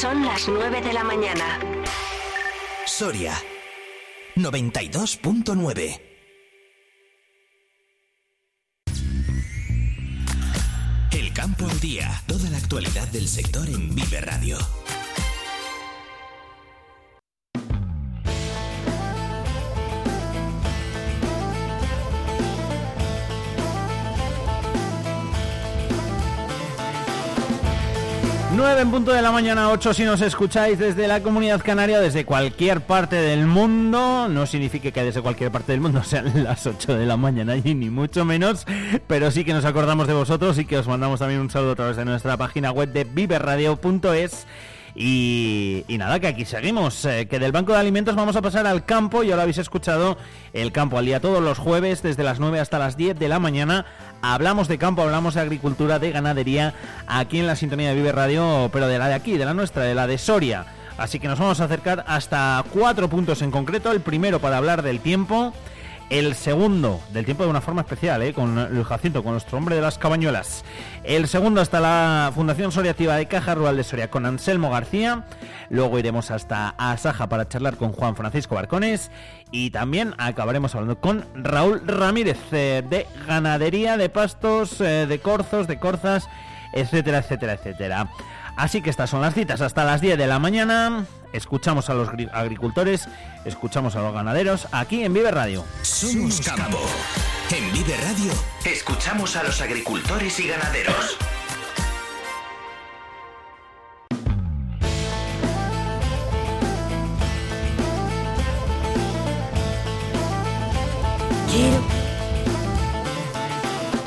Son las 9 de la mañana. Soria 92.9 El campo al día. Toda la actualidad del sector en Vive Radio. 9 en punto de la mañana, 8 si nos escucháis desde la comunidad canaria, desde cualquier parte del mundo. No significa que desde cualquier parte del mundo sean las 8 de la mañana y ni mucho menos, pero sí que nos acordamos de vosotros y que os mandamos también un saludo a través de nuestra página web de viverradio.es y, nada, que aquí seguimos, eh, que del banco de alimentos vamos a pasar al campo, y ahora habéis escuchado el campo al día todos los jueves, desde las 9 hasta las 10 de la mañana. Hablamos de campo, hablamos de agricultura, de ganadería, aquí en la sintonía de Vive Radio, pero de la de aquí, de la nuestra, de la de Soria. Así que nos vamos a acercar hasta cuatro puntos en concreto. El primero para hablar del tiempo el segundo del tiempo de una forma especial, ¿eh? con el Jacinto, con nuestro hombre de las cabañuelas. El segundo hasta la Fundación Soriativa de Caja Rural de Soria con Anselmo García. Luego iremos hasta Asaja para charlar con Juan Francisco Barcones. Y también acabaremos hablando con Raúl Ramírez eh, de ganadería, de pastos, eh, de corzos, de corzas, etcétera, etcétera, etcétera. Así que estas son las citas hasta las 10 de la mañana. Escuchamos a los agricultores, escuchamos a los ganaderos aquí en Vive Radio. Somos campo. En Vive Radio escuchamos a los agricultores y ganaderos.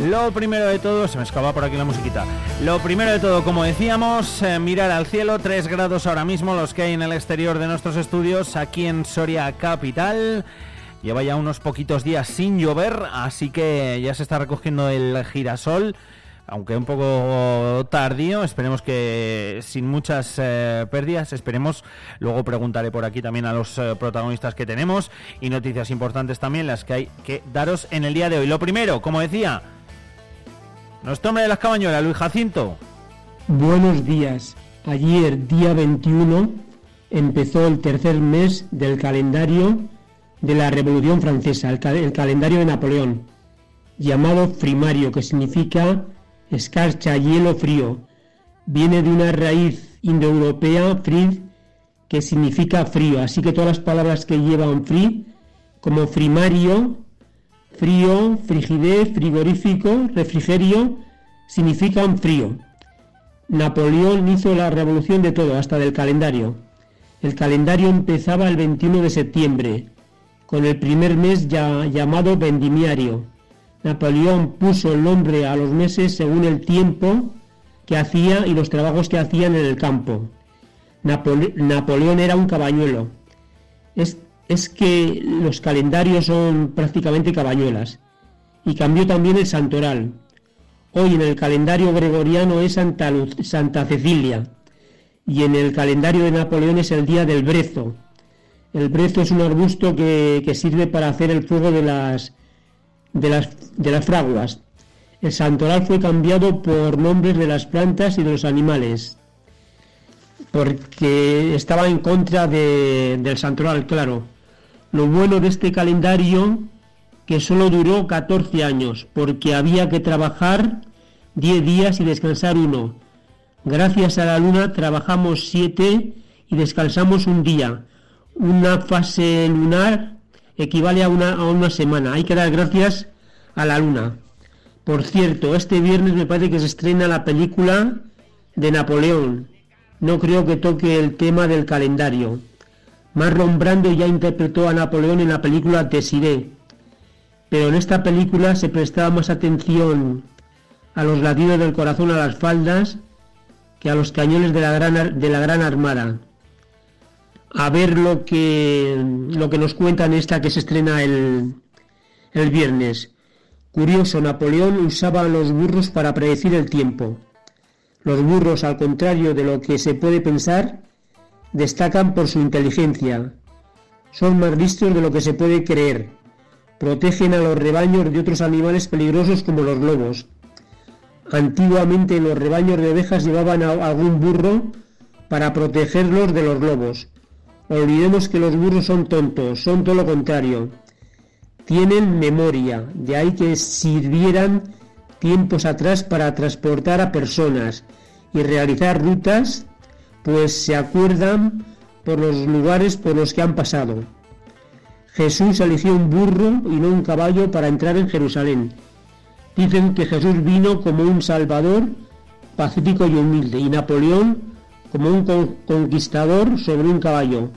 Lo primero de todo, se me escapa por aquí la musiquita. Lo primero de todo, como decíamos, eh, mirar al cielo, 3 grados ahora mismo los que hay en el exterior de nuestros estudios, aquí en Soria Capital. Lleva ya unos poquitos días sin llover, así que ya se está recogiendo el girasol, aunque un poco tardío, esperemos que sin muchas eh, pérdidas, esperemos, luego preguntaré por aquí también a los eh, protagonistas que tenemos y noticias importantes también las que hay que daros en el día de hoy. Lo primero, como decía, nuestro hombre de las cabañuelas, Luis Jacinto. Buenos días. Ayer, día 21, empezó el tercer mes del calendario de la Revolución Francesa, el, calendario de Napoleón, llamado frimario, que significa escarcha, hielo, frío. Viene de una raíz indoeuropea, frid, que significa frío. Así que todas las palabras que llevan fri, como frimario, Frío, frigidez, frigorífico, refrigerio, significan frío. Napoleón hizo la revolución de todo, hasta del calendario. El calendario empezaba el 21 de septiembre, con el primer mes ya llamado vendimiario. Napoleón puso el nombre a los meses según el tiempo que hacía y los trabajos que hacían en el campo. Napoleón era un cabañuelo que los calendarios son prácticamente cabañuelas. Y cambió también el santoral. Hoy en el calendario gregoriano es Santa, Cecilia y en el calendario de Napoleón es el día del brezo. El brezo es un arbusto que, sirve para hacer el fuego de las fraguas. El santoral fue cambiado por nombres de las plantas y de los animales, porque estaba en contra del santoral, claro. Lo bueno de este calendario que solo duró 14 años, porque había que trabajar 10 días y descansar uno. Gracias a la luna trabajamos 7 y descansamos un día. Una fase lunar equivale a una, a una semana. Hay que dar gracias a la luna. Por cierto, este viernes me parece que se estrena la película de Napoleón. No creo que toque el tema del calendario. Marlon Brando ya interpretó a Napoleón en la película Desiree, pero en esta película se prestaba más atención a los latidos del corazón a las faldas que a los cañones de la gran, de la gran armada. A ver lo que, lo que nos cuentan esta que se estrena el, el viernes. Curioso, Napoleón usaba los burros para predecir el tiempo. Los burros, al contrario de lo que se puede pensar, destacan por su inteligencia. Son más listos de lo que se puede creer. Protegen a los rebaños de otros animales peligrosos como los lobos. Antiguamente los rebaños de ovejas llevaban a algún burro para protegerlos de los lobos. Olvidemos que los burros son tontos, son todo lo contrario. Tienen memoria, de ahí que sirvieran tiempos atrás para transportar a personas y realizar rutas, pues se acuerdan por los lugares por los que han pasado. Jesús eligió un burro y no un caballo para entrar en Jerusalén. Dicen que Jesús vino como un salvador pacífico y humilde y Napoleón como un conquistador sobre un caballo.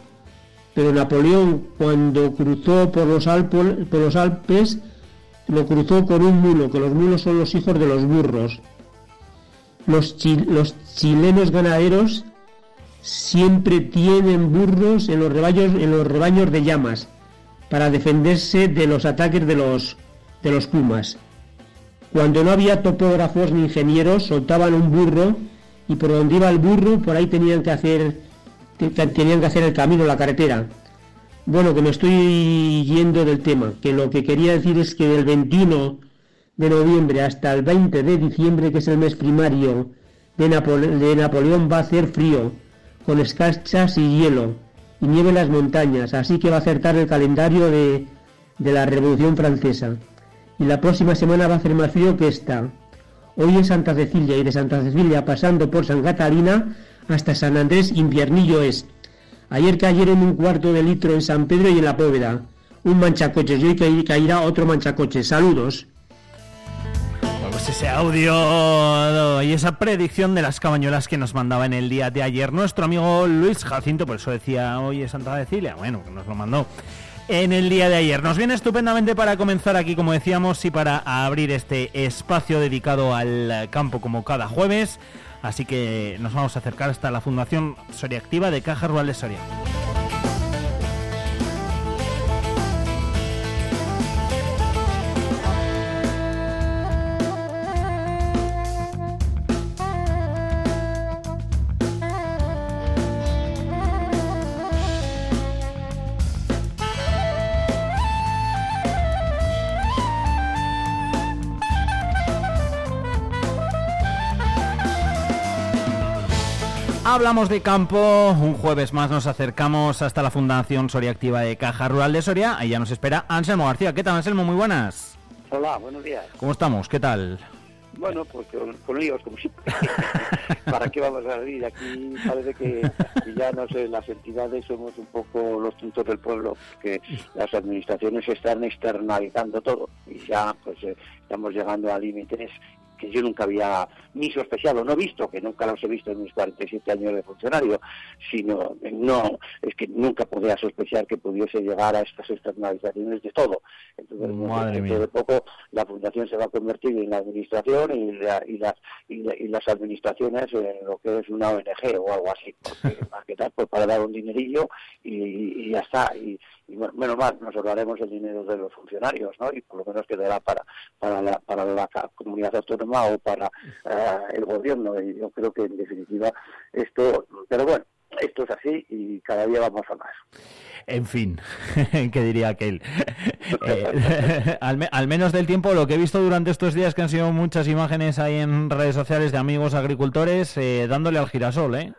Pero Napoleón cuando cruzó por los, por los Alpes lo cruzó con un mulo, que los mulos son los hijos de los burros. Los, los chilenos ganaderos siempre tienen burros en los rebaños, en los rebaños de llamas para defenderse de los ataques de los, de los pumas. Cuando no había topógrafos ni ingenieros, soltaban un burro y por donde iba el burro, por ahí tenían que hacer, tenían que hacer el camino, la carretera. Bueno, que me estoy yendo del tema, que lo que quería decir es que del 21 de noviembre hasta el 20 de diciembre, que es el mes primario de, de Napoleón, va a hacer frío, con escarchas y hielo y nieve en las montañas, así que va a acertar el calendario de, la Revolución Francesa. Y la próxima semana va a hacer más frío que esta. Hoy en Santa Cecilia y de Santa Cecilia pasando por San Catalina hasta San Andrés inviernillo es. Ayer cayeron un cuarto de litro en San Pedro y en la Póveda. Un manchacoches y hoy caerá otro manchacoches. Saludos pues ese audio y esa predicción de las cabañuelas que nos mandaba en el día de ayer nuestro amigo Luis Jacinto, por eso decía hoy es Santa Cecilia, bueno, nos lo mandó en el día de ayer. Nos viene estupendamente para comenzar aquí, como decíamos, y para abrir este espacio dedicado al campo como cada jueves. Así que nos vamos a acercar hasta la Fundación Soria Activa de Caja Rural de Soria. Hablamos de campo, un jueves más nos acercamos hasta la Fundación Soria Activa de Caja Rural de Soria. Ahí ya nos espera Anselmo García. ¿Qué tal, Anselmo? Muy buenas. Hola, buenos días. ¿Cómo estamos? ¿Qué tal? Bueno, pues con, líos, como siempre. ¿Para qué vamos a salir? Aquí parece que, ya, no sé, las entidades somos un poco los tontos del pueblo, que las administraciones están externalizando todo y ya pues eh, estamos llegando a límites que yo nunca había ni sospechado, no visto, que nunca los he visto en mis 47 años de funcionario, sino no, es que nunca podía sospechar que pudiese llegar a estas externalizaciones de todo. Entonces, dentro de poco la fundación se va a convertir en la administración y, y, las, y, las administraciones en lo que es una ONG o algo así, más que tal, pues para dar un dinerillo y, ya está. Y, menos mal, nos ahorraremos el dinero de los funcionarios, ¿no? Y por lo menos quedará para, para, la, para la comunidad autónoma o para eh, el gobierno. Y yo creo que en definitiva esto, pero bueno, esto es así y cada día vamos a más. En fin, ¿qué diría aquel? Eh, al, menos del tiempo, lo que he visto durante estos días, que han sido muchas imágenes ahí en redes sociales de amigos agricultores eh, dándole al girasol, ¿eh?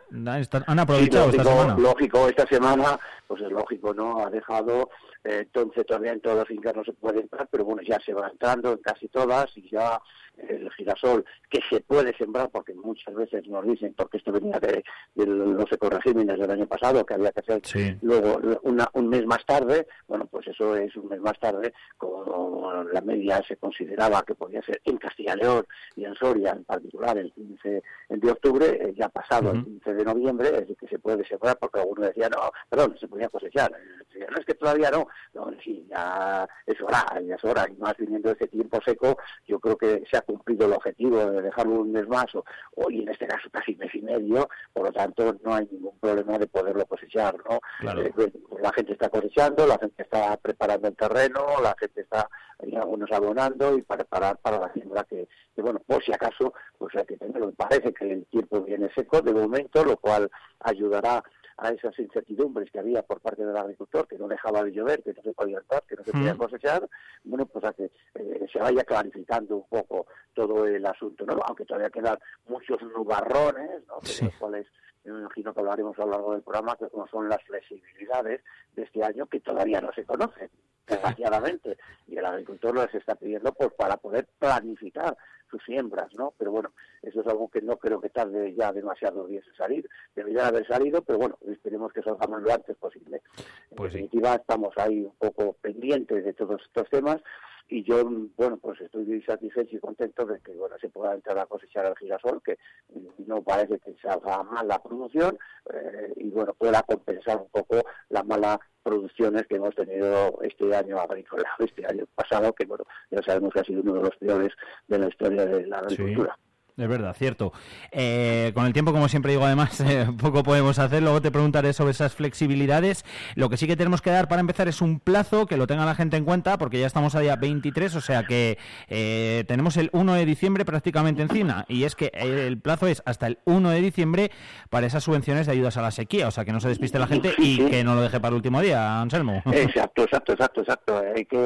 Han aprovechado esta semana. Lógico, esta semana, pues es lógico, ¿no? Ha dejado entonces todavía en todas las fincas no se puede entrar, pero bueno, ya se va entrando en casi todas y ya el girasol que se puede sembrar, porque muchas veces nos dicen, porque esto venía de, los ecoregímenes del año pasado, que había que hacer luego un mes más tarde, bueno, pues eso es un mes más tarde, como la media se consideraba que podía ser en Castilla y León y en Soria en particular el 15 de octubre, eh, ya pasado el 15 de noviembre, es decir, que se puede sembrar, porque algunos decían, no, perdón, se podía cosechar, no es que todavía no, no, sí, ya es hora, ya es hora, y más viniendo ese tiempo seco, yo creo que se ha cumplido el objetivo de dejarlo un mes más, o, y en este caso casi mes y medio, por lo tanto no hay ningún problema de poderlo cosechar, ¿no? Eh, pues, la gente está cosechando, la gente está preparando el terreno, la gente está algunos abonando y para preparar para la siembra que, bueno, por si acaso, pues hay que tenerlo. Parece que el tiempo viene seco de momento, lo cual ayudará a esas incertidumbres que había por parte del agricultor, que no dejaba de llover, que no se podía entrar, que no se podía cosechar, bueno, pues a que eh, se vaya clarificando un poco todo el asunto, ¿no? Aunque todavía quedan muchos nubarrones, ¿no? los cuales me imagino que hablaremos a lo largo del programa, que como son las flexibilidades de este año que todavía no se conocen, desgraciadamente, y el agricultor les está pidiendo pues para poder planificar sus siembras, ¿no? Pero bueno, eso es algo que no creo que tarde ya demasiados días en salir. Debería haber salido, pero bueno, esperemos que salgamos lo antes posible. En pues definitiva, estamos ahí un poco pendientes de todos estos temas y yo, bueno, pues estoy satisfecho y contento de que, bueno, se pueda entrar a cosechar el girasol, que no parece que salga mal la producción eh, y, bueno, pueda compensar un poco las malas producciones que hemos tenido este año agrícola, este año pasado, que, bueno, ya sabemos que ha sido uno de los peores de la historia de la agricultura. Es verdad, cierto. Eh, con el tiempo, como siempre digo, además, eh, poco podemos hacer. Luego te preguntaré sobre esas flexibilidades. Lo que sí que tenemos que dar para empezar es un plazo, que lo tenga la gente en cuenta, porque ya estamos a día 23, o sea que eh, tenemos el 1 de diciembre prácticamente encima. Y es que el plazo es hasta el 1 de diciembre para esas subvenciones de ayudas a la sequía. O sea que no se despiste la gente y que no lo deje para el último día, Anselmo. Exacto, exacto, exacto, exacto. Hay que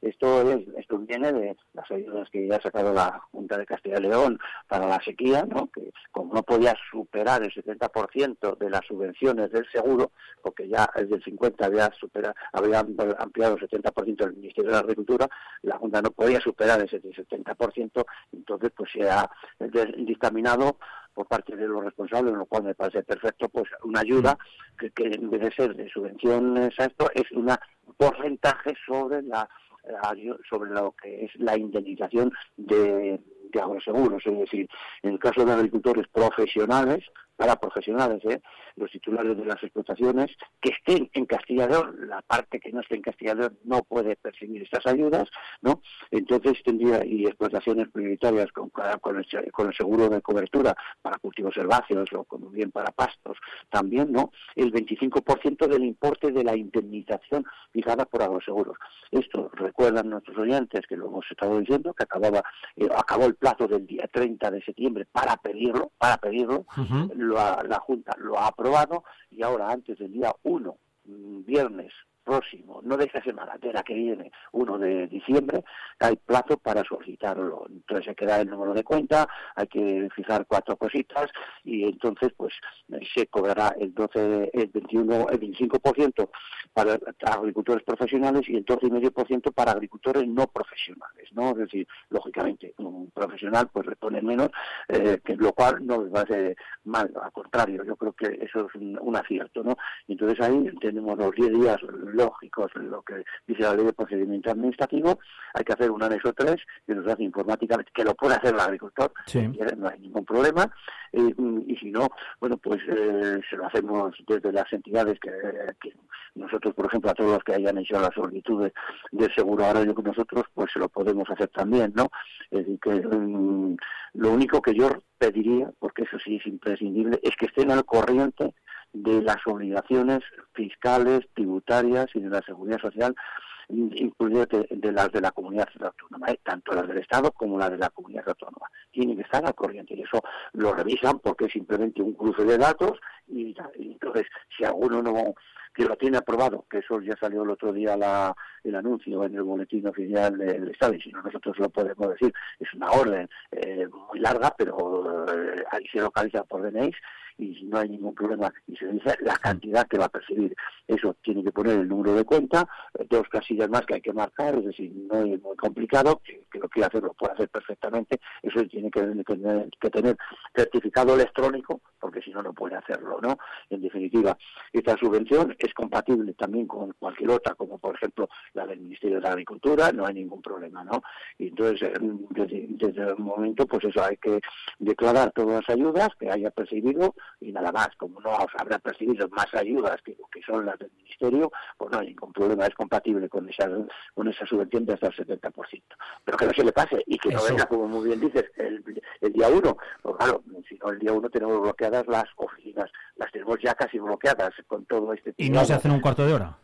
esto, es, esto viene de las ayudas que ya ha sacado la Junta de Castilla y León para la sequía, ¿no? que como no podía superar el 70% de las subvenciones del seguro, porque ya el del 50 había, superado, había ampliado el 70% del Ministerio de la Agricultura, la Junta no podía superar ese 70%, entonces pues se ha dictaminado por parte de los responsables, lo cual me parece perfecto, pues una ayuda que, que en vez de ser de subvenciones a esto, es un porcentaje sobre la sobre lo que es la indemnización de, de agroseguros, es decir, en el caso de agricultores profesionales, para profesionales, ¿eh? los titulares de las explotaciones, que estén en Castilla la parte que no esté en Castilla no puede percibir estas ayudas, ¿no? Entonces tendría, y explotaciones prioritarias con, con, el, con el seguro de cobertura para cultivos herbáceos o como bien para pastos, también, ¿no? El 25% del importe de la indemnización fijada por agroseguros. Esto recuerdan nuestros oyentes que lo hemos estado diciendo, que acababa, eh, acabó el plazo del día 30 de septiembre para pedirlo, para pedirlo, la Junta lo ha aprobado y ahora antes del día 1, mm, viernes próximo, no de esta semana, de la que viene, 1 de diciembre, hay plazo para solicitarlo. Entonces hay que dar el número de cuenta, hay que fijar cuatro cositas y entonces pues se cobrará el 12, el 21, el 25% para agricultores profesionales y el 12,5% para agricultores no profesionales, ¿no? Es decir, lógicamente, un profesional pues le pone menos, eh, que lo cual no va a ser mal, al contrario, yo creo que eso es un, acierto, ¿no? Entonces ahí tenemos los 10 días lógicos, lo que dice la ley de procedimiento administrativo, hay que hacer un anexo 3 que nos hace informáticamente, que lo puede hacer el agricultor, no hay ningún problema, y si no, bueno, pues eh, se lo hacemos desde las entidades que, nosotros, por ejemplo, a todos los que hayan hecho la solicitud de, seguro agrario con nosotros, pues se lo podemos hacer también, ¿no? Es decir, que mm, lo único que yo pediría, porque eso sí es imprescindible, es que estén al corriente de las obligaciones fiscales, tributarias y de la seguridad social, incluidas de, las de la comunidad autónoma, ¿eh? tanto las del Estado como las de la comunidad autónoma. Tienen que estar al corriente y eso lo revisan porque es simplemente un cruce de datos y, entonces si alguno no que lo tiene aprobado, que eso ya salió el otro día la, el anuncio en el boletín oficial del Estado, y si no nosotros lo podemos decir, es una orden eh, muy larga, pero eh, ahí se localiza por DNI, y no hay ningún problema y se dice la cantidad que va a percibir. Eso tiene que poner el número de cuenta, eh, dos casillas más que hay que marcar, es decir, no es muy complicado, que, lo quiere hacer lo puede hacer perfectamente, eso tiene que, que, tener certificado electrónico, porque si no, no puede hacerlo, ¿no? En definitiva, esta subvención es compatible también con cualquier otra, como por ejemplo la del Ministerio de Agricultura, no hay ningún problema, ¿no? Y entonces, eh, desde, desde el momento, pues eso, hay que declarar todas las ayudas que haya percibido, y nada más. Como no habrá percibido más ayudas que, que son las del Ministerio, pues no hay ningún problema, es compatible con esa, con esa subvención de hasta el 70%. Pero que no se le pase y que no venga, como muy bien dices, el, el día uno. Pues claro, si no el día uno tenemos bloqueadas las oficinas, las tenemos ya casi bloqueadas con todo este ¿Y no se hacen un cuarto de hora?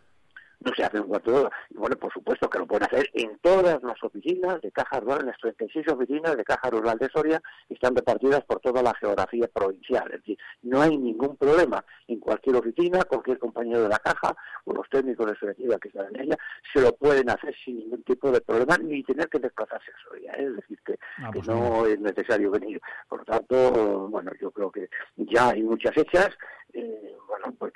No se hace un cuarto de hora. Y bueno, por supuesto que lo pueden hacer en todas las oficinas de Caja Rural, en las 36 oficinas de Caja Rural de Soria, que están repartidas por toda la geografía provincial. Es decir, no hay ningún problema en cualquier oficina, cualquier compañero de la caja o los técnicos de seguridad que están en ella, se lo pueden hacer sin ningún tipo de problema, ni tener que desplazarse a Soria. ¿eh? Es decir, que, ah, pues no es necesario venir. Por lo tanto, bueno, yo creo que ya hay muchas hechas,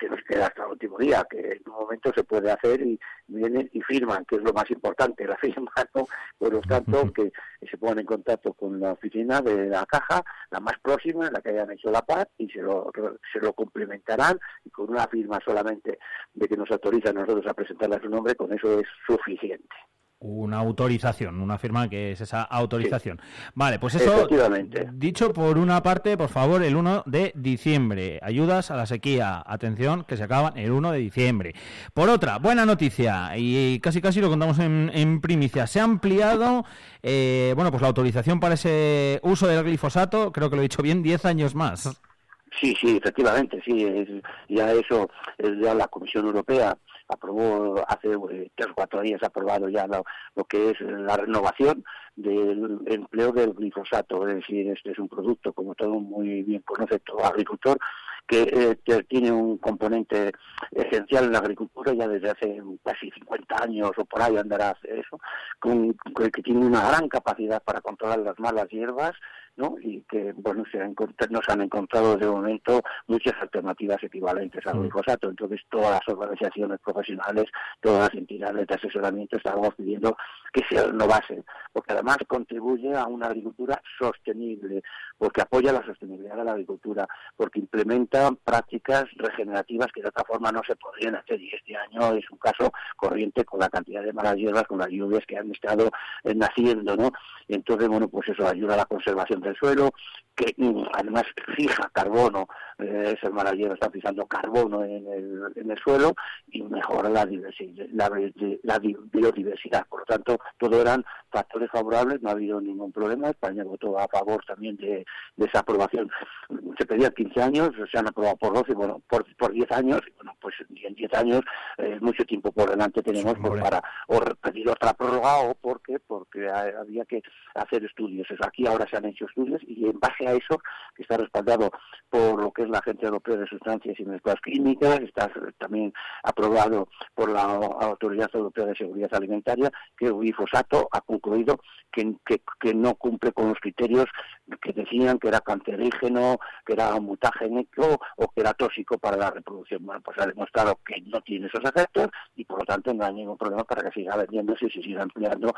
nos queda hasta el último día, que en un momento se puede hacer y vienen y firman, que es lo más importante, la firma, ¿no? Por lo tanto, que se pongan en contacto con la oficina de la caja, la más próxima, en la que hayan hecho la paz, y se lo, se lo complementarán, y con una firma solamente de que nos autoriza a nosotros a presentarle a su nombre, con eso es suficiente una autorización, una firma que es esa autorización. Vale, pues eso dicho por una parte, por favor, el 1 de diciembre. Ayudas a la sequía. Atención, que se acaban el 1 de diciembre. Por otra, buena noticia, y casi casi lo contamos en, primicia. Se ha ampliado, eh, bueno, pues la autorización para ese uso del glifosato, creo que lo he dicho bien, 10 años más. Sí, sí, efectivamente, sí. ya eso, ya la Comisión Europea aprobó hace eh, tres o cuatro días, aprobado ya lo, que es la renovación del empleo del glifosato. Es decir, este es un producto, como todo muy bien conoce todo agricultor, que eh, tiene un componente esencial en la agricultura ya desde hace casi 50 años o por ahí andará eso, con, que tiene una gran capacidad para controlar las malas hierbas ¿no? y que bueno se han, nos han encontrado de momento muchas alternativas equivalentes al glifosato. Entonces todas las organizaciones profesionales, todas las entidades de asesoramiento estamos pidiendo que se renovasen, porque además contribuye a una agricultura sostenible, porque apoya la sostenibilidad de la agricultura, porque implementa prácticas regenerativas que de otra forma no se podrían hacer. Y este año es un caso corriente con la cantidad de malas hierbas, con las lluvias que han estado eh, naciendo, ¿no? entonces, bueno, pues eso ayuda a la conservación del suelo, que mm, además fija carbono, eh, ese mar está fijando carbono en el, en el suelo y mejora la, diversidad, la, biodiversidad. Por lo tanto, todo eran factores favorables, no ha habido ningún problema. España votó a favor también de, esa aprobación. Se pedía 15 años, se han aprobado por 12, bueno, por, por 10 años, y bueno, pues en 10 años eh, mucho tiempo por delante tenemos pues, para o pedir otra prórroga o porque porque había que hacer estudios. Aquí ahora se han hecho estudios y en base a eso, que está respaldado por lo que es la Agencia Europea de Sustancias y Mezclas Químicas, está también aprobado por la Autoridad Europea de Seguridad Alimentaria, que el glifosato ha concluido que, que, no cumple con los criterios que decían que era cancerígeno, que era mutagénico o que era tóxico para la reproducción. Bueno, pues ha demostrado que no tiene esos efectos y por lo tanto no hay ningún problema para que siga vendiéndose y se siga empleando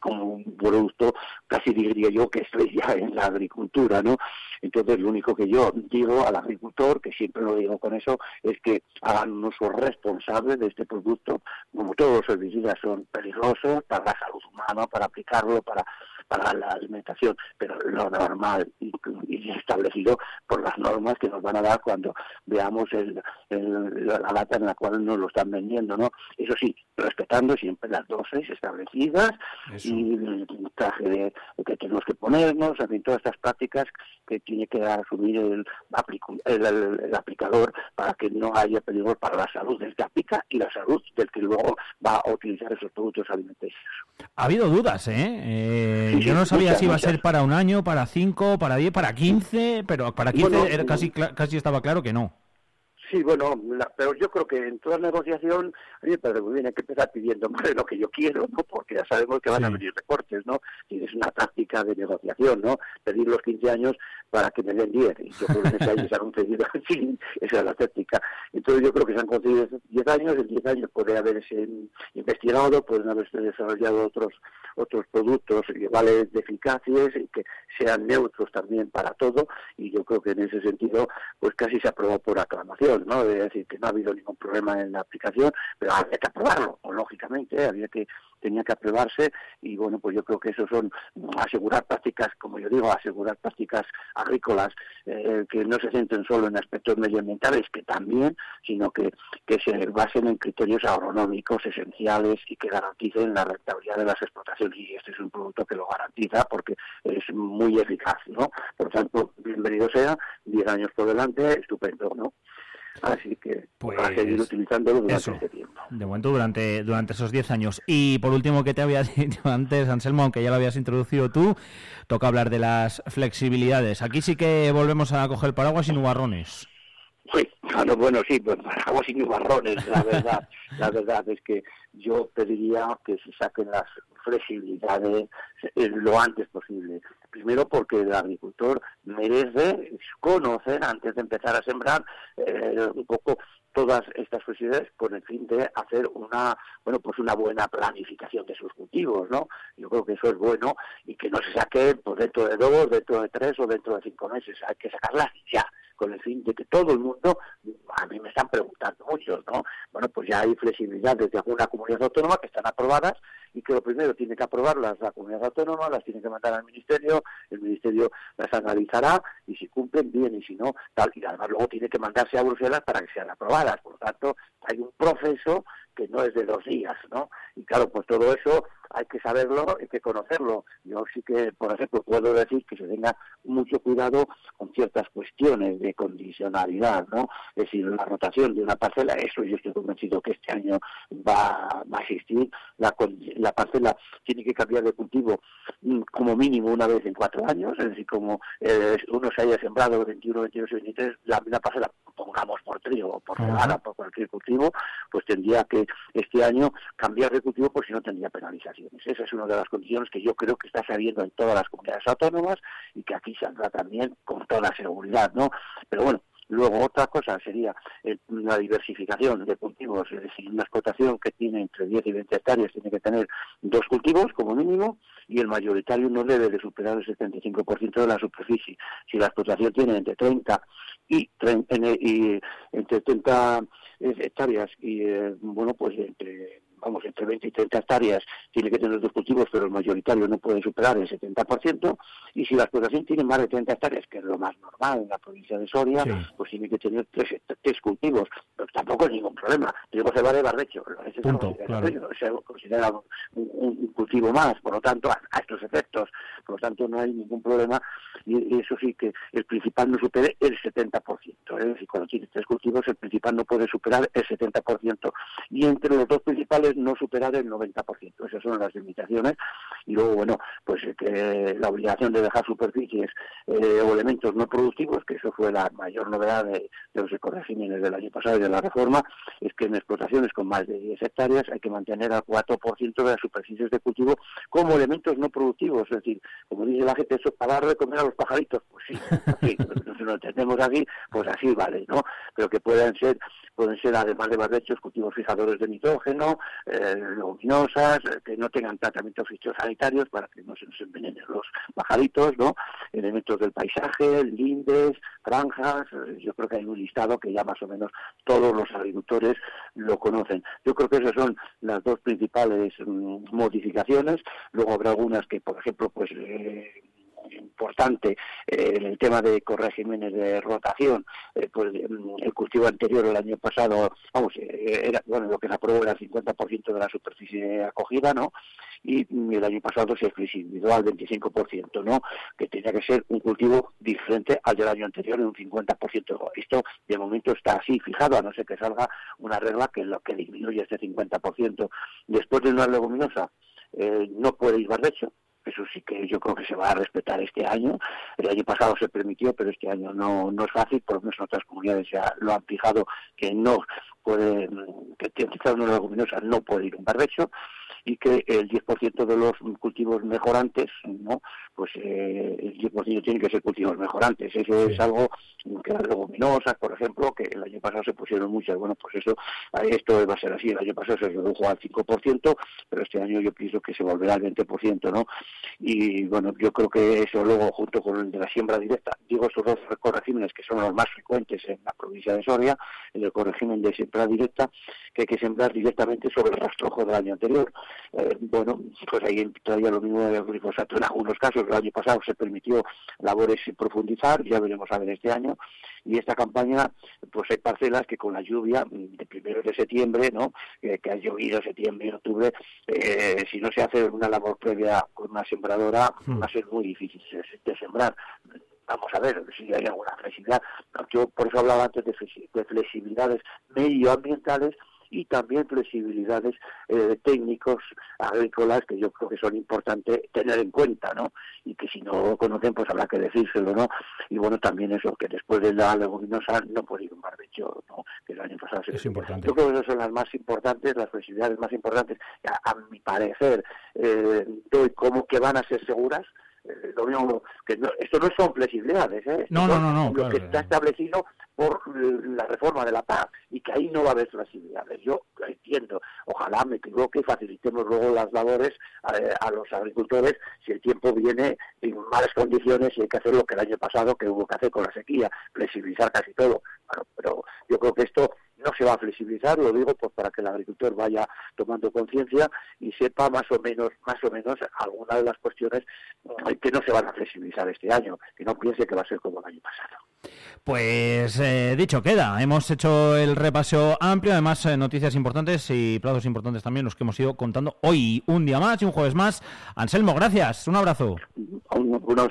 como un producto casi diría yo que estrella en la agricultura, ¿no? Entonces lo único que yo digo al agricultor, que siempre lo digo con eso, es que hagan un uso responsable de este producto, como todos los herbicidas son peligrosos para la salud humana, para aplicarlo, para para la alimentación, pero lo normal y, establecido por las normas que nos van a dar cuando veamos el, la lata en la cual nos lo están vendiendo, ¿no? Eso sí, respetando siempre las dosis establecidas y el traje de, que tenemos que ponernos, en fin, todas estas prácticas que tiene que asumir el, el, aplicador para que no haya peligro para la salud del que aplica y la salud del que luego va a utilizar esos productos alimenticios. Ha habido dudas, ¿eh? eh yo no sabía si iba a ser para un año, para cinco, para diez, para quince, pero para quince casi, casi estaba claro que no. Sí, bueno, pero yo creo que en toda negociación, a mí me parece muy bien, hay que empezar pidiendo más de lo que yo quiero, ¿no? Porque ya sabemos que van a venir recortes, ¿no? Y es una táctica de negociación, ¿no? Pedir los 15 años para que me den 10. Y yo creo que ese año se han concedido, sí, esa es la táctica. Entonces yo creo que se han concedido 10 años, en 10 años puede haberse investigado, pueden haberse desarrollado otros otros productos iguales de eficaces y que sean neutros también para todo, y yo creo que en ese sentido, pues casi se aprobó por aclamación. ¿no? Es decir, que no ha habido ningún problema en la aplicación, pero había que aprobarlo, lógicamente, había que tenía que aprobarse y bueno, pues yo creo que eso son asegurar prácticas, como yo digo, asegurar prácticas agrícolas eh, que no se centren solo en aspectos medioambientales, que también, sino que, que se basen en criterios agronómicos esenciales y que garanticen la rentabilidad de las explotaciones. Y este es un producto que lo garantiza porque es muy eficaz, ¿no? Por tanto, bienvenido sea, 10 años por delante, estupendo, ¿no? Así que pues, a seguir utilizándolo durante este tiempo. De momento, durante, durante esos 10 años. Y por último, que te había dicho antes, Anselmo, aunque ya lo habías introducido tú, toca hablar de las flexibilidades. Aquí sí que volvemos a coger paraguas y nubarrones. Sí, claro, bueno, sí, pues paraguas y nubarrones, la verdad. la verdad es que yo pediría que se saquen las flexibilidades eh, lo antes posible. Primero porque el agricultor merece conocer antes de empezar a sembrar eh, un poco todas estas flexibilidades con el fin de hacer una bueno pues una buena planificación de sus cultivos no yo creo que eso es bueno y que no se saque pues dentro de dos dentro de tres o dentro de cinco meses. Hay que sacarlas ya con el fin de que todo el mundo, a mí me están preguntando muchos, ¿no? Bueno, pues ya hay flexibilidad desde alguna comunidad autónoma que están aprobadas y que lo primero tiene que aprobarlas la comunidad autónoma, las tiene que mandar al ministerio, el ministerio las analizará y si cumplen bien y si no, tal, y además luego tiene que mandarse a Bruselas para que sean aprobadas. Por lo tanto, hay un proceso que no es de dos días, ¿no? Y claro, pues todo eso hay que saberlo, hay que conocerlo. Yo sí que, por ejemplo, puedo decir que se tenga mucho cuidado con ciertas cuestiones de condicionalidad, ¿no? Es decir, la rotación de una parcela, eso yo estoy convencido que este año va, va a existir. La, la parcela tiene que cambiar de cultivo mm, como mínimo una vez en cuatro años, es decir, como eh, uno se haya sembrado 21, 22 y 23, la parcela, pongamos por trigo, por cebada, por cualquier cultivo, pues tendría que este año cambiar de cultivo, pues si no tendría Esa es una de las condiciones que yo creo que está saliendo en todas las comunidades autónomas y que aquí saldrá también con toda seguridad, ¿no? Pero bueno, Luego otra cosa sería eh, la diversificación de cultivos, es decir, una explotación que tiene entre 10 y 20 hectáreas tiene que tener dos cultivos como mínimo y el mayoritario no debe de superar el 75% de la superficie. Si la explotación tiene entre 30 y, y entre 30 hectáreas y eh, bueno pues entre vamos, entre 20 y 30 hectáreas tiene que tener dos cultivos, pero el mayoritario no puede superar el 70%, y si la explotación tiene más de 30 hectáreas, que es lo más normal en la provincia de Soria, pues tiene que tener tres, tres, cultivos, pero tampoco es ningún problema. Tenemos el de barbecho, se considera un, cultivo más, por lo tanto, a, estos efectos, por lo tanto no hay ningún problema, y, eso sí que el principal no supere el 70%, es decir, cuando tiene tres cultivos, el principal no puede superar el 70%, y entre los dos principales no superar el 90%. Esas son las limitaciones. Y luego, bueno, pues eh, que la obligación de dejar superficies eh, o elementos no productivos, que eso fue la mayor novedad de, los ecoregímenes del año pasado y de la reforma, es que en explotaciones con más de 10 hectáreas hay que mantener al 4% de las superficies de cultivo como elementos no productivos. Es decir, como dice la gente, eso para dar de comer a los pajaritos, pues sí, sí si lo entendemos aquí, pues así vale, ¿no? Pero que puedan ser, pueden ser además de barbechos, cultivos fijadores de nitrógeno, eh, luminosas, eh, que no tengan tratamientos fitosanitarios para que no se nos envenenen los pajaritos, ¿no? Elementos del paisaje, lindes, franjas, eh, yo creo que hay un listado que ya más o menos todos los agricultores lo conocen. Yo creo que esas son las dos principales mm, modificaciones, luego habrá algunas que, por ejemplo, pues importante eh, en el tema de corregímenes de rotación, eh, pues mm, el cultivo anterior el año pasado, vamos, eh, era, bueno, lo que se aprobó era el 50% de la superficie acogida, ¿no? Y mm, el año pasado se flexibilizó al 25%, ¿no? Que tenía que ser un cultivo diferente al del año anterior en un 50%. Esto de momento está así fijado, a no ser que salga una regla que lo que disminuye este 50%. Después de una leguminosa, no puede ir barbecho, eso sí que yo creo que se va a respetar este año. El año pasado se permitió, pero este año no, no es fácil, por lo menos en otras comunidades ya lo han fijado que no puede, que quizás una leguminosa no puede ir un barbecho y que el 10% de los cultivos mejorantes, ¿no? Pues eh, el 10% tiene que ser cultivos mejorantes. Eso es algo que las leguminosas, por ejemplo, que el año pasado se pusieron muchas. Bueno, pues eso, esto va a ser así. El año pasado se redujo al 5%, pero este año yo pienso que se volverá al 20%, ¿no? Y bueno, yo creo que eso luego, junto con el de la siembra directa, digo esos dos corregímenes que son los más frecuentes en la provincia de Soria, el corregimen de siembra directa, que hay que sembrar directamente sobre el rastrojo del año anterior. Eh, bueno, pues ahí todavía lo mismo de glifosato en algunos casos. El año pasado se permitió labores sin profundizar, ya veremos a ver este año. Y esta campaña, pues hay parcelas que con la lluvia de primeros de septiembre, ¿no? que ha llovido septiembre y octubre, eh, si no se hace una labor previa con una sembradora, hmm. va a ser muy difícil de sembrar vamos a ver si hay alguna flexibilidad. Yo por eso hablaba antes de flexibilidades medioambientales y también flexibilidades eh, técnicos agrícolas que yo creo que son importantes tener en cuenta, ¿no? Y que si no lo conocen, pues habrá que decírselo, ¿no? Y bueno, también eso, que después de la leguminosa no puede ir un barbecho, ¿no? Que el año pasado es importante. Yo creo que esas son las más importantes, las flexibilidades más importantes, a, mi parecer, eh, doy como que van a ser seguras, lo mismo que esto no son flexibilidades, ¿eh? No, no, no, Lo que está establecido por la reforma de la PAC y que ahí no va a haber flexibilidades. Yo entiendo, ojalá me equivoque y facilitemos luego las labores a, los agricultores si el tiempo viene en malas condiciones y hay que hacer lo que el año pasado que hubo que hacer con la sequía, flexibilizar casi todo. Bueno, pero yo creo que esto no se va a flexibilizar, lo digo pues para que el agricultor vaya tomando conciencia y sepa más o menos, más o menos algunas de las cuestiones que no se van a flexibilizar este año, que no piense que va a ser como el año pasado. Pues eh, dicho queda, hemos hecho el repaso amplio, además eh, noticias importantes y plazos importantes también los que hemos ido contando hoy, un día más y un jueves más. Anselmo, gracias, un abrazo.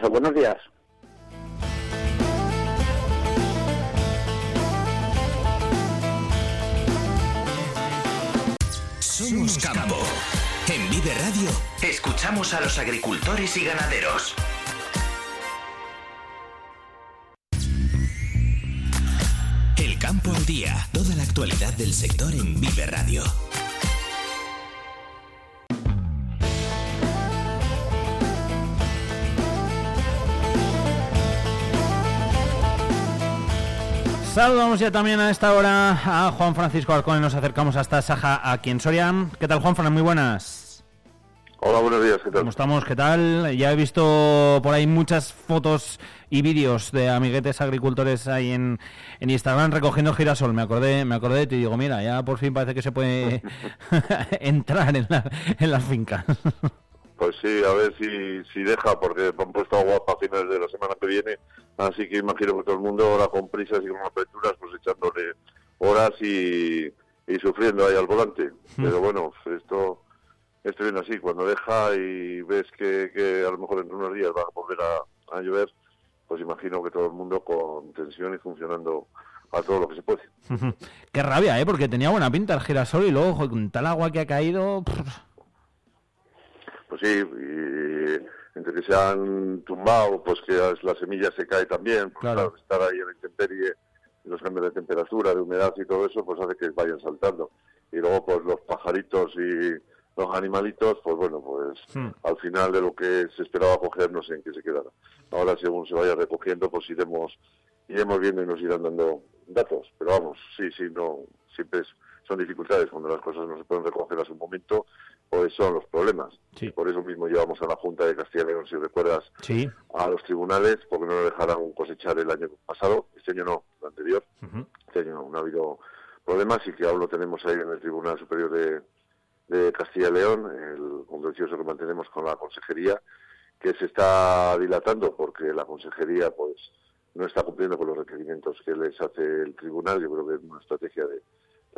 buenos días. Somos campo. En Vive Radio escuchamos a los agricultores y ganaderos. El campo al día. Toda la actualidad del sector en Vive Radio. Saludamos ya también a esta hora a Juan Francisco Arcón y nos acercamos hasta Saja, aquí en Soria. ¿Qué tal, Juan Fran? Muy buenas. Hola, buenos días, ¿qué tal? ¿Cómo estamos? ¿Qué tal? Ya he visto por ahí muchas fotos y vídeos de amiguetes agricultores ahí en, en Instagram recogiendo girasol. Me acordé, me acordé de ti y digo, mira, ya por fin parece que se puede entrar en, en las fincas. Pues sí, a ver si, si deja, porque han puesto agua para finales de la semana que viene, así que imagino que todo el mundo ahora con prisas y con aperturas, pues echándole horas y, y sufriendo ahí al volante. Hmm. Pero bueno, esto, esto viene así, cuando deja y ves que, que a lo mejor en unos días va a volver a, a llover, pues imagino que todo el mundo con tensión y funcionando a todo lo que se puede. Qué rabia, ¿eh? Porque tenía buena pinta el girasol y luego con tal agua que ha caído... Pues sí, y entre que se han tumbado, pues que la semilla se cae también, pues claro. estar ahí en la intemperie, los cambios de temperatura, de humedad y todo eso, pues hace que vayan saltando. Y luego, pues los pajaritos y los animalitos, pues bueno, pues hmm. al final de lo que se esperaba coger, no sé en qué se quedará. Ahora, según se vaya recogiendo, pues iremos, iremos viendo y nos irán dando datos. Pero vamos, sí, sí, no, siempre son dificultades cuando las cosas no se pueden recoger a su momento pues son los problemas. Por eso mismo llevamos a la Junta de Castilla y León, si recuerdas, a los tribunales, porque no nos dejaron cosechar el año pasado, este año no, el anterior, este año no ha habido problemas y que aún lo tenemos ahí en el Tribunal Superior de, de Castilla y León, el contencioso que mantenemos con la Consejería, que se está dilatando porque la Consejería pues no está cumpliendo con los requerimientos que les hace el Tribunal, yo creo que es una estrategia de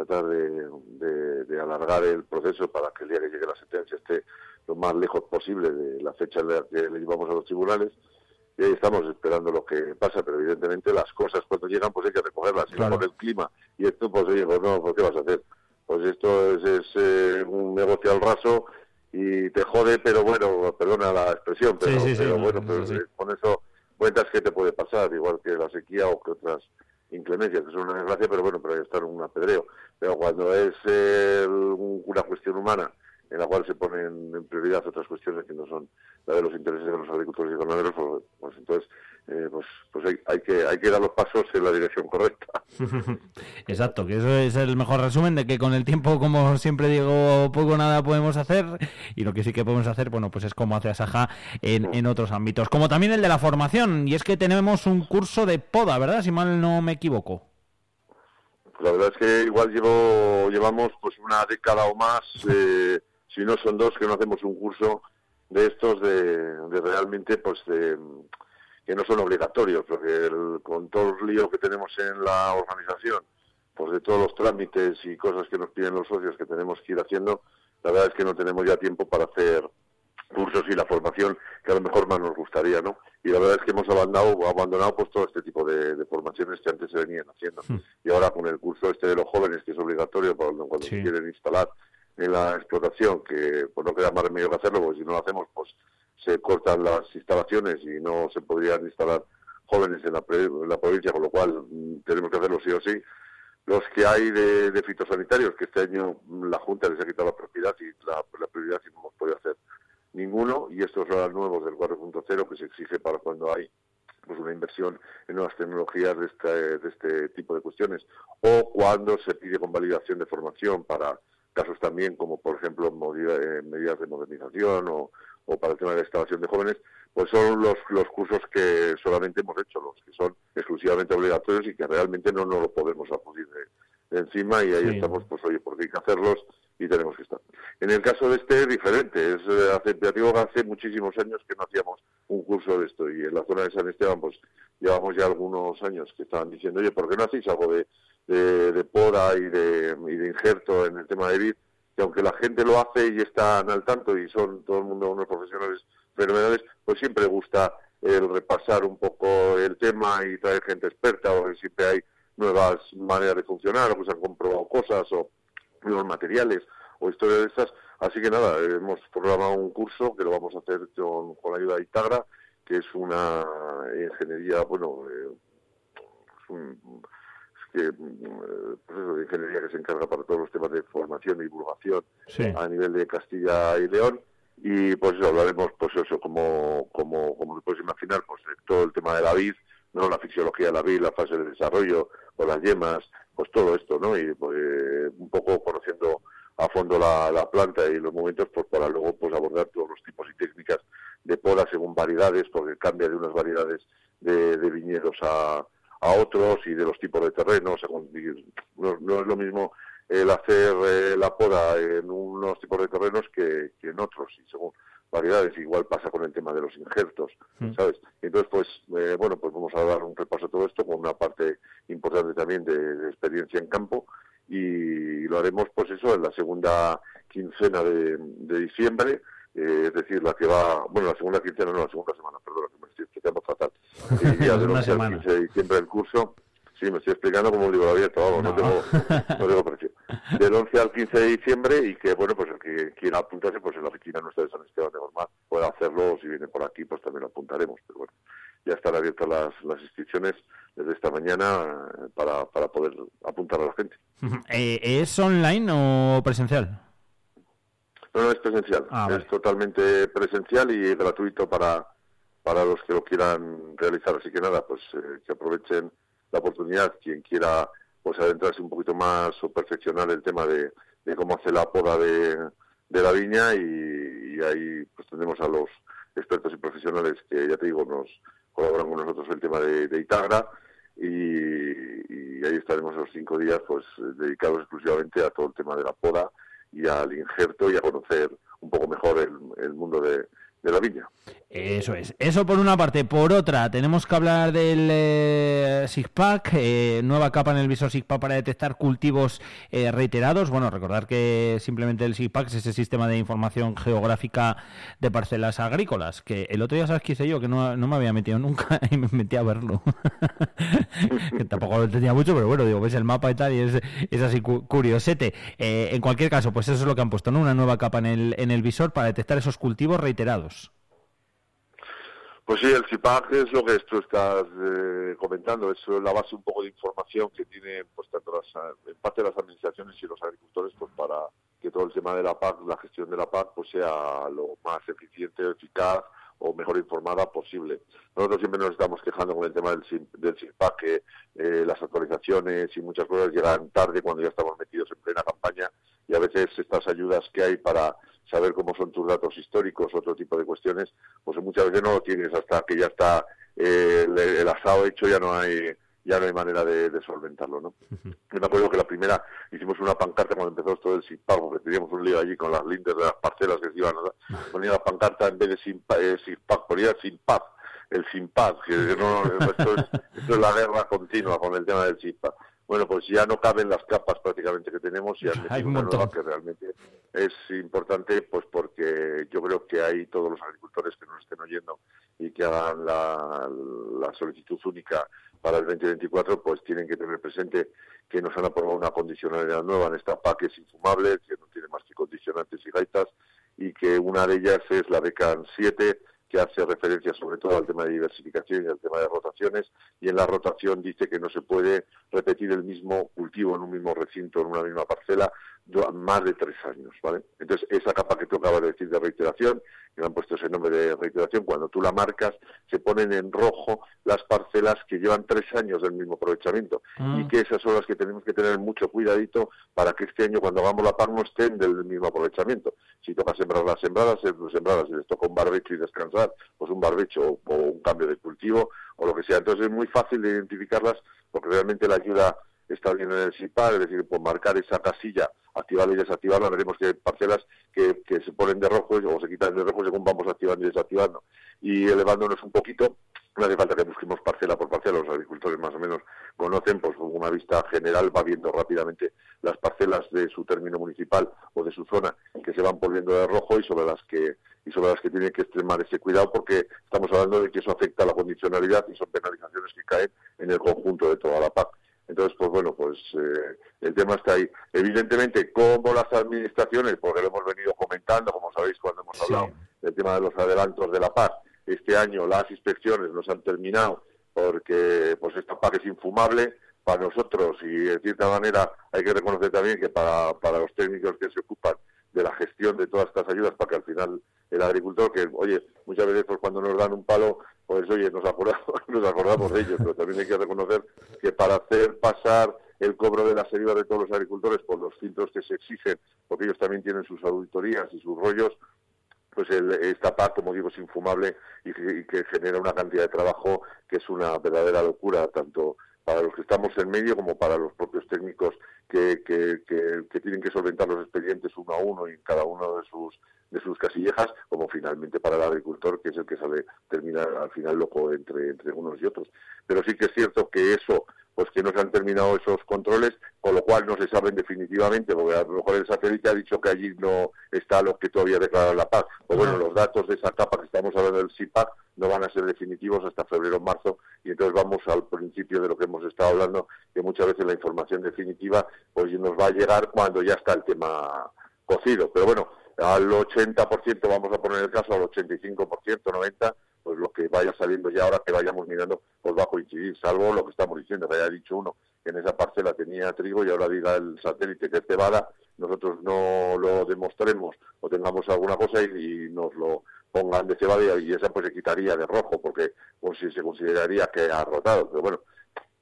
tratar de, alargar el proceso para que el día que llegue la sentencia esté lo más lejos posible de la fecha en la que le llevamos a los tribunales. Y ahí estamos esperando lo que pasa, pero evidentemente las cosas cuando llegan pues hay que recogerlas. Y por el clima y esto, pues oye, pues no, pues ¿qué vas a hacer? Pues esto es, eh, un negocio al raso y te jode, pero bueno, perdona la expresión, pero, bueno, pero con eso cuentas que te puede pasar, igual que la sequía o que otras inclemencias, que son una desgracia, pero bueno, que estar en un apedreo. Pero cuando es una cuestión humana en la cual se ponen en prioridad otras cuestiones que no son la de los intereses de los agricultores y ganaderos, pues, pues entonces eh, pues, pues hay, que, hay que dar los pasos en la dirección correcta. Exacto, que eso es el mejor resumen de que con el tiempo, como siempre digo, poco o nada podemos hacer y lo que sí que podemos hacer, bueno, pues es como hace Asaja en, en otros ámbitos, como también el de la formación, y es que tenemos un curso de poda, ¿verdad? Si mal no me equivoco. La verdad es que igual llevo, llevamos pues una década o más, eh, si no son dos, que no hacemos un curso de estos de, realmente pues de que no son obligatorios, porque con todo el lío que tenemos en la organización, pues de todos los trámites y cosas que nos piden los socios que tenemos que ir haciendo, la verdad es que no tenemos ya tiempo para hacer cursos y la formación que a lo mejor más nos gustaría, ¿no? Y la verdad es que hemos abandonado, abandonado pues todo este tipo de, formaciones que antes se venían haciendo. Hmm. Y ahora con el curso este de los jóvenes, que es obligatorio cuando, cuando se quieren instalar en la explotación, que pues no queda más remedio que hacerlo, porque si no lo hacemos, pues se cortan las instalaciones y no se podrían instalar jóvenes en la, provincia, con lo cual mm, tenemos que hacerlo sí o sí. Los que hay de, fitosanitarios, que este año la Junta les ha quitado la propiedad y la, la prioridad y no hemos podido hacer ninguno, y estos son los nuevos del 4.0 que se exige para cuando hay pues una inversión en nuevas tecnologías de este, de este tipo de cuestiones, o cuando se pide convalidación de formación para casos también como por ejemplo eh, medidas de modernización o, o para el tema de la instalación de jóvenes, pues son los, los cursos que solamente hemos hecho, los que son exclusivamente obligatorios y que realmente no nos lo podemos acudir de, encima y ahí estamos, pues oye, porque hay que hacerlos y tenemos que estar. En el caso de este es diferente, es, eh, hace, digo que hace muchísimos años que no hacíamos un curso de esto y en la zona de San Esteban pues llevamos ya algunos años que estaban diciendo, oye, ¿por qué no hacéis algo de, de, poda y de, y de injerto en el tema de vid? Que aunque la gente lo hace y están al tanto y son todo el mundo unos profesionales fenomenales, pues siempre gusta el repasar un poco el tema y traer gente experta o siempre hay nuevas maneras de funcionar o que se han comprobado cosas o nuevos materiales o historias de estas. Así que nada, hemos programado un curso que lo vamos a hacer con, la ayuda de Itagra, que es una ingeniería, bueno, eh, es un, que, pues de ingeniería que se encarga para todos los temas de formación y divulgación a nivel de Castilla y León. Y pues eso, hablaremos pues eso como como como puedes imaginar pues de todo el tema de la vid no la fisiología de la vid la fase de desarrollo o las yemas pues todo esto no y pues, un poco conociendo a fondo la, la, planta y los momentos pues para luego pues abordar todos los tipos y técnicas de poda según variedades porque cambia de unas variedades de, de viñedos a, a otros y de los tipos de terrenos no, no es lo mismo el hacer eh, la poda en unos tipos de terrenos que, en otros, y según variedades, igual pasa con el tema de los injertos, mm. ¿sabes? Entonces, pues, eh, bueno, pues vamos a dar un repaso a todo esto con una parte importante también de, experiencia en campo y lo haremos, pues eso, en la segunda quincena de, diciembre, eh, es decir, la que va, bueno, la segunda quincena, no, la segunda semana, perdón, que me estoy fatal. Y ya de 15 de diciembre el curso, Sí, me estoy explicando como un libro abierto, vamos, no, tengo, no tengo precio. Del 11 al 15 de diciembre y que, bueno, pues el que quiera apuntarse, pues en la oficina nuestra de San Esteban de Gormaz puede hacerlo, si viene por aquí, pues también lo apuntaremos, pero bueno, ya están abiertas las, las inscripciones desde esta mañana eh, para, para poder apuntar a la gente. Eh, ¿Es online o presencial? No, no, es presencial, ah, es totalmente presencial y gratuito para, para los que lo quieran realizar, así que nada, pues eh, que aprovechen la oportunidad. Quien quiera pues adentrarse un poquito más o perfeccionar el tema de, cómo hacer la poda de, la viña y, ahí pues tenemos a los expertos y profesionales que ya te digo nos colaboran con nosotros el tema de, Itagra. Y, ahí estaremos los cinco días pues dedicados exclusivamente a todo el tema de la poda y al injerto y a conocer un poco mejor el mundo de, de la viña. Eso es. Eso por una parte. Por otra, tenemos que hablar del eh, SIGPAC, eh, nueva capa en el visor SIGPAC para detectar cultivos eh, reiterados. Bueno, recordar que simplemente el SIGPAC es ese sistema de información geográfica de parcelas agrícolas, que el otro día, ¿sabes qué hice yo? Que no, me había metido nunca y me metí a verlo. que tampoco lo tenía mucho, pero bueno, digo, ves el mapa y tal y es, es así curiosete. en cualquier caso, pues eso es lo que han puesto, ¿no? Una nueva capa en el, en el visor para detectar esos cultivos reiterados. Pues sí, el CIPAG es lo que tú estás eh, comentando, es la base un poco de información que tiene pues tanto las, en parte las administraciones y los agricultores pues para que todo el tema de la PAC, la gestión de la PAC pues sea lo más eficiente, eficaz o mejor informada posible. Nosotros siempre nos estamos quejando con el tema del, del CIPAC, que eh, las actualizaciones y muchas cosas llegan tarde cuando ya estamos metidos en plena campaña y a veces estas ayudas que hay para saber cómo son tus datos históricos, otro tipo de cuestiones, pues muchas veces no lo tienes hasta que ya está eh, el, asado hecho, ya no hay ya no hay manera de, solventarlo, ¿no? Yo me acuerdo que la primera hicimos una pancarta cuando empezó todo el sin porque teníamos un lío allí con las lindes de las parcelas que se iban a ponía la pancarta en vez de sin, eh, sin ponía sin paz, el sin paz, que no, esto, es, esto es la guerra continua con el tema del sin paz bueno, pues ya no caben las capas prácticamente que tenemos y han metido una nueva que realmente es importante, pues porque yo creo que hay todos los agricultores que nos estén oyendo y que hagan la, solicitud única para el 2024, pues tienen que tener presente que nos han aprobado una condicionalidad nueva en esta PAC que es infumable, que no tiene más que condicionantes y gaitas, y que una de ellas es la BECAN 7, que hace referencia sobre todo al tema de diversificación y al tema de rotaciones, y en la rotación dice que no se puede repetir el mismo cultivo en un mismo recinto, en una misma parcela, más de tres años, ¿vale? Entonces, esa capa que tú acabas de decir de reiteración, que me han puesto ese nombre de reiteración, cuando tú la marcas, se ponen en rojo las parcelas que llevan tres años del mismo aprovechamiento. Y mm. que esas son las que tenemos que tener mucho cuidadito para que este año, cuando hagamos la PAC, no estén del mismo aprovechamiento. Si toca sembrar las sembradas, sembradas. Si les toca un barbecho y descansar, pues un barbecho o un cambio de cultivo o lo que sea. Entonces, es muy fácil de identificarlas porque realmente la ayuda está bien en el SIPAR, es decir, por marcar esa casilla, activarla y desactivarla, veremos que parcelas que, se ponen de rojo o se quitan de rojo según vamos activando y desactivando. Y elevándonos un poquito, no hace falta que busquemos parcela por parcela, los agricultores más o menos conocen, pues con una vista general va viendo rápidamente las parcelas de su término municipal o de su zona que se van poniendo de rojo y sobre las que y sobre las que tienen que extremar ese cuidado porque estamos hablando de que eso afecta a la condicionalidad y son penalizaciones que caen en el conjunto de toda la PAC. Entonces, pues bueno, pues eh, el tema está ahí. Evidentemente, como las administraciones, porque lo hemos venido comentando, como sabéis cuando hemos hablado del tema de los adelantos de la paz, este año las inspecciones nos han terminado porque pues esta PAC es infumable para nosotros y de cierta manera hay que reconocer también que para, para los técnicos que se ocupan de la gestión de todas estas ayudas para que al final el agricultor, que oye, muchas veces pues, cuando nos dan un palo, pues oye, nos acordamos, nos acordamos de ellos, pero también hay que reconocer que para hacer pasar el cobro de las ayudas de todos los agricultores por los filtros que se exigen, porque ellos también tienen sus auditorías y sus rollos, pues el, esta PAC, como digo, es infumable y que, genera una cantidad de trabajo que es una verdadera locura, tanto para los que estamos en medio como para los propios técnicos que, que, tienen que solventar los expedientes uno a uno y cada uno de sus de sus casillejas, como finalmente para el agricultor, que es el que sale, termina al final loco entre, entre unos y otros. Pero sí que es cierto que eso pues que no se han terminado esos controles, con lo cual no se saben definitivamente, porque a lo mejor el satélite ha dicho que allí no está lo que todavía declarado la paz. O bueno, los datos de esa capa que estamos hablando del SIPAC no van a ser definitivos hasta febrero o marzo, y entonces vamos al principio de lo que hemos estado hablando, que muchas veces la información definitiva pues nos va a llegar cuando ya está el tema cocido. Pero bueno, al 80% vamos a poner el caso, al 85%, 90%, pues lo que vaya saliendo ya ahora que vayamos mirando, pues va a coincidir, salvo lo que estamos diciendo, que haya dicho uno que en esa parcela tenía trigo y ahora diga el satélite que es cebada, nosotros no lo demostremos o tengamos alguna cosa y, nos lo pongan de cebada y, esa pues se quitaría de rojo porque pues, se consideraría que ha rotado. Pero bueno,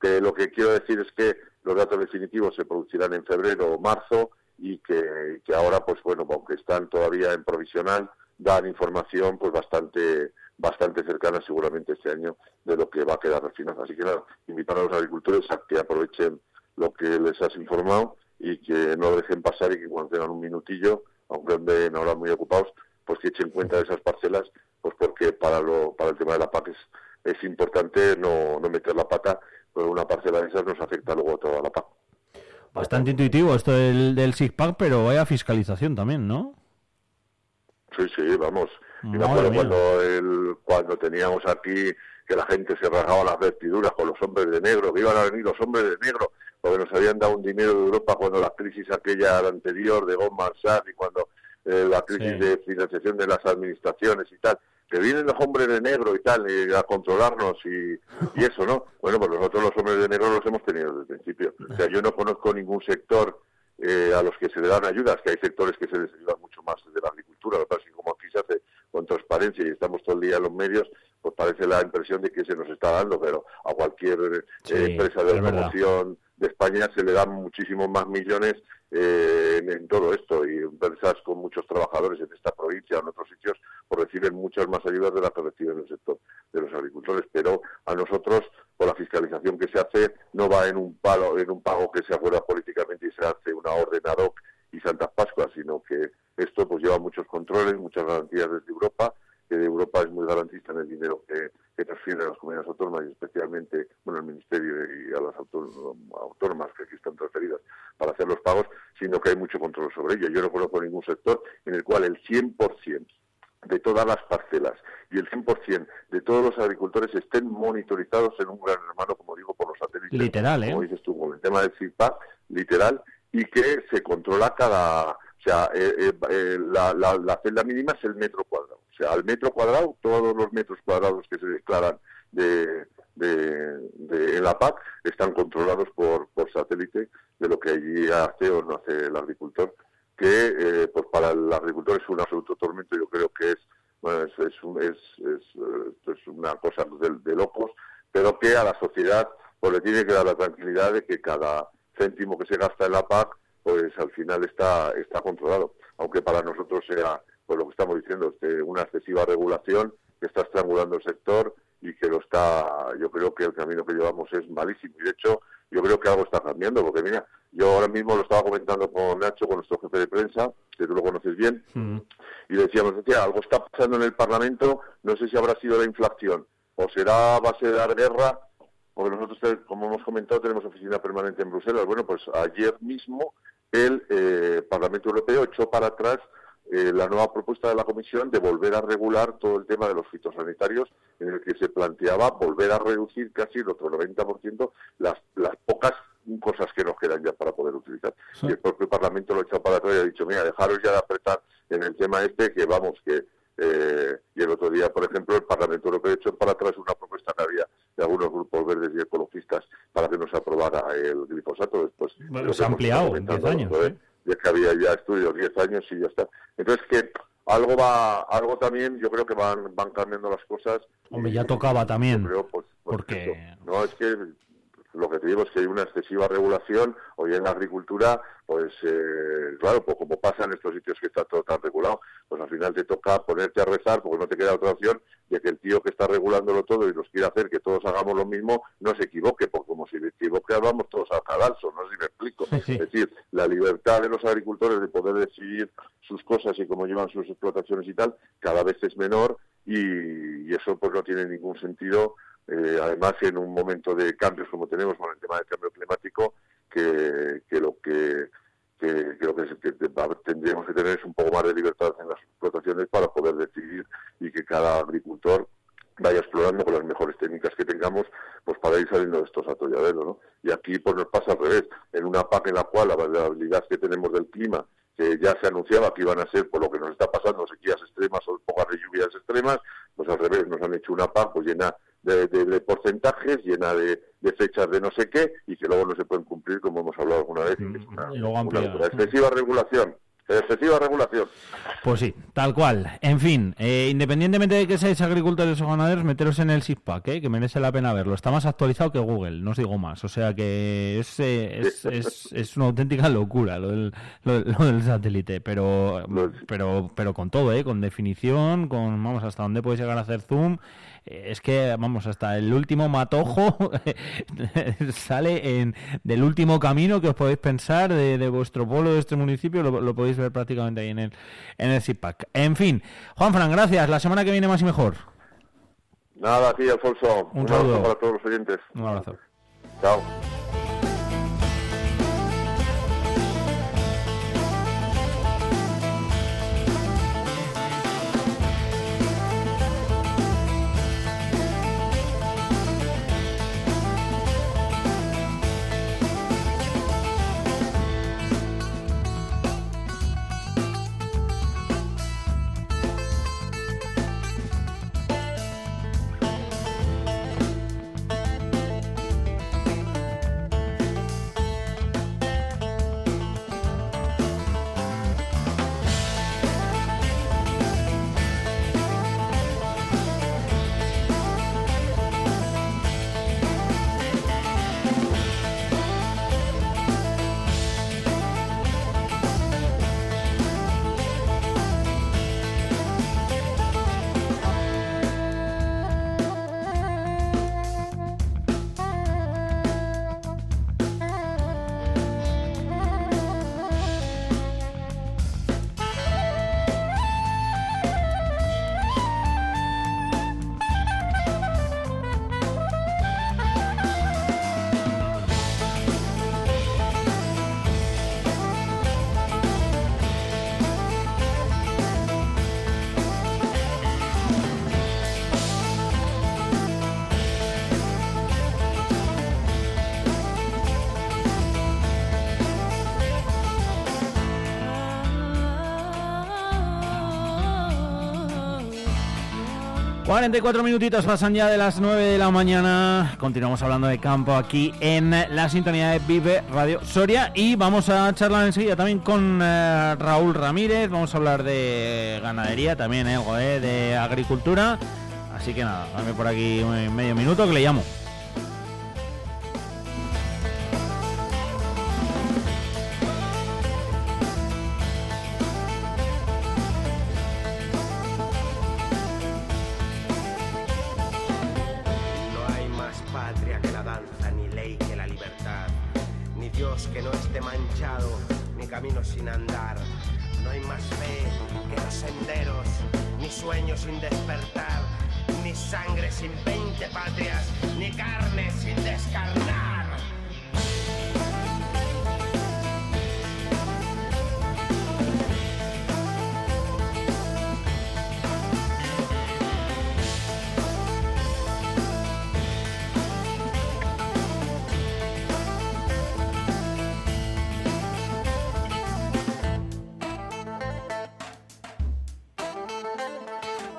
que lo que quiero decir es que los datos definitivos se producirán en febrero o marzo y que, que ahora pues bueno, aunque están todavía en provisional, dan información pues bastante bastante cercana seguramente este año de lo que va a quedar al final. Así que nada, invitar a los agricultores a que aprovechen lo que les has informado y que no lo dejen pasar y que cuando tengan un minutillo, aunque ven ahora muy ocupados, pues que echen cuenta de esas parcelas, pues porque para lo para el tema de la PAC es, es importante no, no meter la pata, pero una parcela de esas nos afecta luego a toda la PAC. Bastante intuitivo esto del, del SIGPAC, pero vaya fiscalización también, ¿no? Sí, sí, vamos. Y me acuerdo cuando, el, cuando teníamos aquí que la gente se rasgaba las vestiduras con los hombres de negro, que iban a venir los hombres de negro, porque nos habían dado un dinero de Europa cuando la crisis aquella anterior de Goldman Sachs y cuando eh, la crisis de financiación de las administraciones y tal, que vienen los hombres de negro y tal, a controlarnos y, y, eso, ¿no? Bueno, pues nosotros los hombres de negro los hemos tenido desde el principio. O sea, yo no conozco ningún sector eh, a los que se le dan ayudas, que hay sectores que se les ayuda mucho más desde la agricultura, lo que pasa es que como aquí se hace con transparencia y estamos todo el día en los medios, pues parece la impresión de que se nos está dando, pero a cualquier eh, empresa de promoción de España se le dan muchísimos más millones eh, en, todo esto y empresas con muchos trabajadores en esta provincia o en otros sitios pues reciben muchas más ayudas de las que reciben el sector de los agricultores, pero a nosotros por la fiscalización que se hace no va en un palo, en un pago que se acuerda políticamente y se hace una orden ad hoc y Santas Pascuas, sino que esto pues lleva muchos controles, muchas garantías desde Europa, que de Europa es muy garantista en el dinero que, que transfieren a las comunidades autónomas y especialmente, bueno, al Ministerio y a las autónomas que aquí están transferidas para hacer los pagos, sino que hay mucho control sobre ello. Yo no conozco ningún sector en el cual el 100% de todas las parcelas y el 100% de todos los agricultores estén monitorizados en un gran hermano, como digo, por los satélites. Literal, ¿eh? Como dices tú, con el tema del CIPAC, literal, y que se controla cada... O sea, eh, eh, eh, la, la, celda mínima es el metro cuadrado. O sea, al metro cuadrado, todos los metros cuadrados que se declaran de, de, de, en la PAC están controlados por, por satélite de lo que allí hace o no hace el agricultor, que pues para el agricultor es un absoluto tormento, yo creo que es, bueno, es, es, es, una cosa de, locos, pero que a la sociedad pues le tiene que dar la tranquilidad de que cada céntimo que se gasta en la PAC pues al final está, está controlado, aunque para nosotros sea pues lo que estamos diciendo, este, una excesiva regulación que está estrangulando el sector y que lo está, yo creo que el camino que llevamos es malísimo. Y de hecho, yo creo que algo está cambiando, porque mira, yo ahora mismo lo estaba comentando con Nacho, con nuestro jefe de prensa, que tú lo conoces bien, mm. y decíamos, decía, algo está pasando en el Parlamento, no sé si habrá sido la inflación o será a base de dar guerra, porque nosotros, como hemos comentado, tenemos oficina permanente en Bruselas. Bueno, pues ayer mismo el eh, Parlamento Europeo echó para atrás eh, la nueva propuesta de la Comisión de volver a regular todo el tema de los fitosanitarios, en el que se planteaba volver a reducir casi el otro 90% las, las pocas cosas que nos quedan ya para poder utilizar. Y el propio Parlamento lo ha echado para atrás y ha dicho, mira, dejaros ya de apretar en el tema este, que vamos, que... Eh, y el otro día, por ejemplo, el Parlamento Europeo echó para atrás una propuesta que había de algunos grupos verdes y ecologistas para que no se aprobara el glifosato. Después, bueno, se ha ampliado en 10 años. ¿eh? ya que había ya estudios 10 años y ya está. Entonces que algo va, algo también, yo creo que van, van cambiando las cosas. Hombre, ya tocaba también. Creo, pues, pues porque... no, es que lo que te digo es que hay una excesiva regulación. Hoy en la agricultura, pues eh, claro, pues como pasa en estos sitios que está todo tan regulado, pues al final te toca ponerte a rezar porque no te queda otra opción de que el tío que está regulándolo todo y nos quiere hacer que todos hagamos lo mismo, no se equivoque, porque como si hablamos todos al cadalso, no sé si me explico. Es decir, la libertad de los agricultores de poder decidir sus cosas y cómo llevan sus explotaciones y tal, cada vez es menor y, y eso pues no tiene ningún sentido eh, además en un momento de cambios como tenemos con el tema del cambio climático, que, lo que, que, tendríamos que tener es un poco más de libertad en las explotaciones para poder decidir y que cada agricultor vaya explorando con las mejores técnicas que tengamos pues para ir saliendo de estos atolladeros ¿no? y aquí pues nos pasa al revés en una PAC en la cual la variabilidad que tenemos del clima que ya se anunciaba que iban a ser por lo que nos está pasando sequías extremas o pocas lluvias extremas pues al revés nos han hecho una PAC pues llena de, porcentajes, llena de, fechas de no sé qué, y que luego no se pueden cumplir, como hemos hablado alguna vez. una, excesiva regulación. Excesiva regulación. Pues sí, tal cual. En fin, eh, independientemente de que seáis agricultores o ganaderos, meteros en el SISPAC, eh, que merece la pena verlo. Está más actualizado que Google, no os digo más. O sea que es, eh, es, es, una auténtica locura lo del, lo, del satélite. Pero, pero, pero con todo, ¿eh? con definición, con vamos hasta dónde puedes llegar a hacer zoom es que, vamos, hasta el último matojo sale en del último camino que os podéis pensar de, vuestro pueblo, de este municipio, lo, podéis ver prácticamente ahí en el, en el CIPAC. En fin, Juan Fran, gracias. La semana que viene más y mejor. Nada, aquí, Alfonso. Un, Un saludo para todos los oyentes. Un abrazo. Chao. 44 minutitos pasan ya de las 9 de la mañana. Continuamos hablando de campo aquí en la sintonía de Vive Radio Soria. Y vamos a charlar enseguida también con eh, Raúl Ramírez. Vamos a hablar de ganadería, también algo eh, de agricultura. Así que nada, dame por aquí medio minuto que le llamo.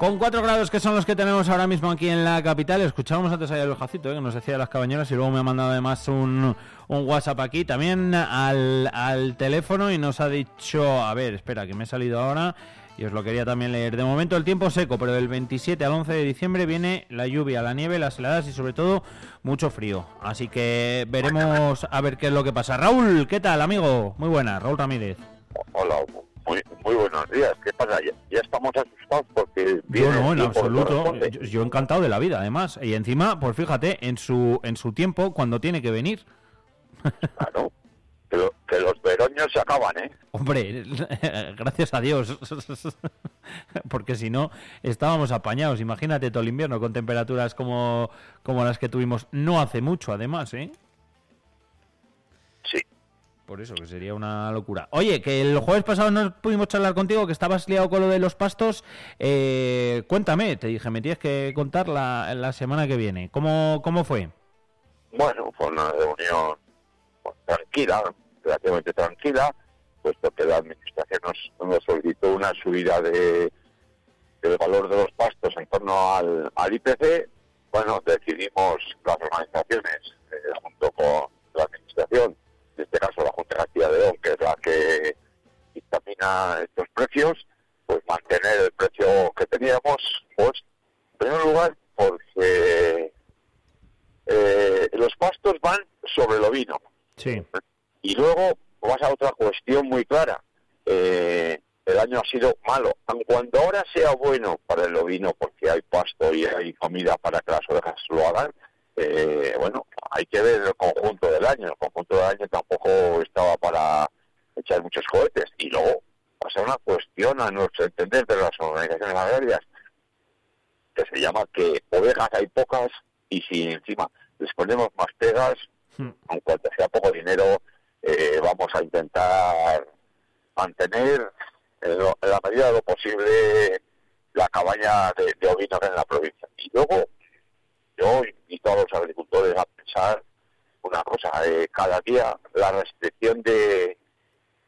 Con 4 grados que son los que tenemos ahora mismo aquí en la capital, escuchábamos antes ahí el Jacito, eh, que nos decía las cabañeras y luego me ha mandado además un, un WhatsApp aquí también al, al, teléfono y nos ha dicho, a ver, espera, que me he salido ahora y os lo quería también leer. De momento el tiempo seco, pero del 27 al 11 de diciembre viene la lluvia, la nieve, las heladas y sobre todo mucho frío. Así que veremos a ver qué es lo que pasa. Raúl, ¿qué tal, amigo? Muy buena, Raúl Ramírez. Hola, muy, muy buenos días. ¿Qué pasa? Ya, estamos asustados porque... Yo no, en absoluto. Yo, encantado de la vida, además. Y encima, pues fíjate, en su, en su tiempo, cuando tiene que venir. Claro. Que, los veroños se acaban, ¿eh? Hombre, gracias a Dios. Porque si no, estábamos apañados. Imagínate todo el invierno con temperaturas como, como las que tuvimos no hace mucho, además, ¿eh? Sí, por eso, que sería una locura. Oye, que el jueves pasado no pudimos charlar contigo, que estabas liado con lo de los pastos. Eh, cuéntame, te dije, me tienes que contar la, la semana que viene. ¿Cómo, ¿Cómo fue? Bueno, fue una reunión pues, tranquila, relativamente tranquila, puesto que la administración nos, solicitó una subida de, del valor de los pastos en torno al, al IPC. Bueno, decidimos las organizaciones, eh, junto con la administración, en este caso la Junta de Castilla de León, que es la que dictamina estos precios, pues mantener el precio que teníamos, pues en primer lugar porque eh, los pastos van sobre el ovino. Sí. Y luego vas a otra cuestión muy clara. Eh, el año ha sido malo. Aun cuando ahora sea bueno para el ovino porque hay pasto y hay comida para que las ovejas lo hagan, eh, bueno, hay que ver el conjunto del año. El conjunto del año tampoco estaba para echar muchos cohetes. Y luego pasa una cuestión a nuestro entender de las organizaciones agrarias, que se llama que ovejas hay pocas y si encima les ponemos más pegas, hmm. aunque sea poco dinero, eh, vamos a intentar mantener en, la medida de lo posible la cabaña de, de ovinos en la provincia. Y luego yo invito a los agricultores a pensar una cosa, eh, cada día la restricción de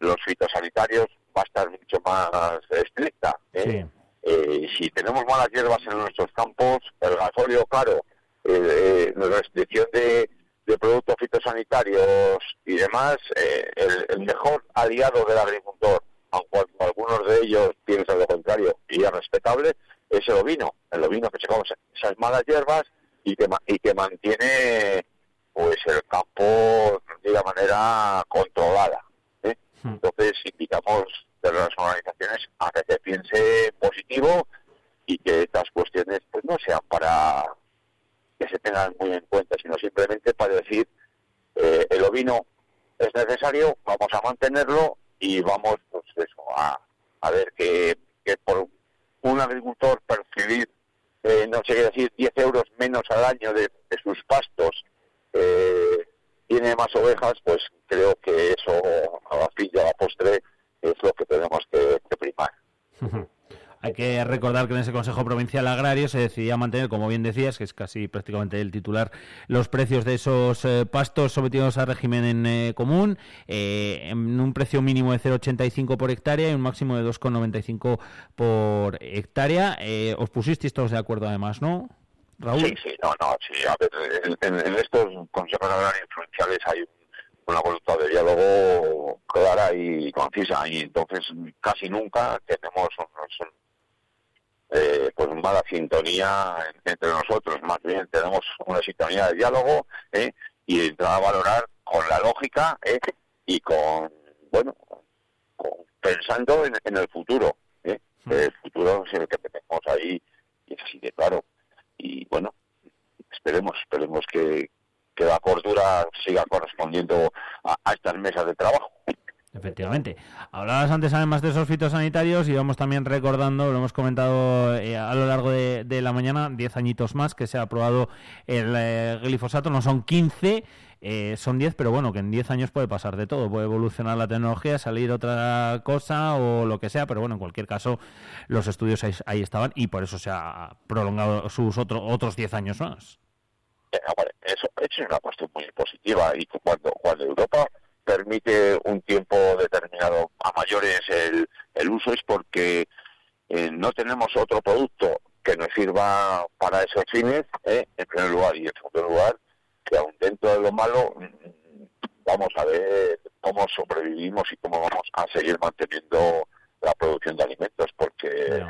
los fitosanitarios va a estar mucho más estricta. ¿eh? Eh, si tenemos malas hierbas en nuestros campos, el gasolio caro, la restricción de, productos fitosanitarios y demás, el, mejor aliado del agricultor, aunque algunos de ellos piensan lo contrario y es respetable, es el ovino. El ovino que se come esas malas hierbas y que, y que mantiene pues el campo de una manera controlada. ¿eh? Hmm. Entonces invitamos de las organizaciones a que se piense positivo y que estas cuestiones pues no sean para que se tengan muy en cuenta, sino simplemente para decir eh, el ovino es necesario, vamos a mantenerlo y vamos pues eso a, a ver que, que por un agricultor percibir eh, no sé qué decir, 10 euros menos al año de, sus pastos, eh, tiene más ovejas, pues creo que eso a la fin y a la postre es lo que tenemos que, primar. hay que recordar que en ese Consejo Provincial Agrario se decidía mantener, como bien decías, que es casi prácticamente el titular, los precios de esos eh, pastos sometidos a régimen en, eh, común, en un precio mínimo de 0,85 por hectárea y un máximo de 2,95 por hectárea. os pusisteis todos de acuerdo además, ¿no? Raúl. Sí, sí, no, no, sí. A ver, en, estos consejos agrarios provinciales hay una voluntad de diálogo clara y concisa y entonces casi nunca tenemos eh, pues mala sintonía entre nosotros, más bien tenemos una sintonía de diálogo ¿eh? y entrar a valorar con la lógica ¿eh? y con, bueno, pensando en, el futuro. ¿eh? Hmm. El futuro es el que tenemos ahí y es así de claro. Y bueno, esperemos, esperemos que, que la cordura siga correspondiendo a, estas mesas de trabajo. Efectivamente. Hablabas antes además de esos fitosanitarios y vamos también recordando, lo hemos comentado eh, a lo largo de, la mañana, 10 añitos más que se ha aprobado el eh, glifosato, no son 15, eh, son 10, pero bueno, que en 10 años puede pasar de todo, puede evolucionar la tecnología, salir otra cosa o lo que sea, pero bueno, en cualquier caso los estudios ahí, estaban y por eso se ha prolongado sus otros 10 años más. Eso, es una cuestión muy positiva y cuando, cuando Europa permite un tiempo determinado a mayores el, el uso es porque eh, no tenemos otro producto que nos sirva para esos fines, ¿eh? en primer lugar, y en segundo lugar, que aún dentro de lo malo, mm, vamos a ver cómo sobrevivimos y cómo vamos a seguir manteniendo la producción de alimentos, porque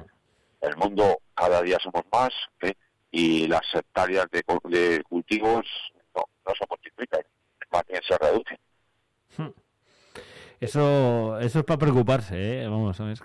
el mundo cada día somos más, ¿eh? y las hectáreas de, de cultivos no, no se multiplican, más bien se reducen. Eso, eso es para preocuparse, ¿eh? Vamos, no es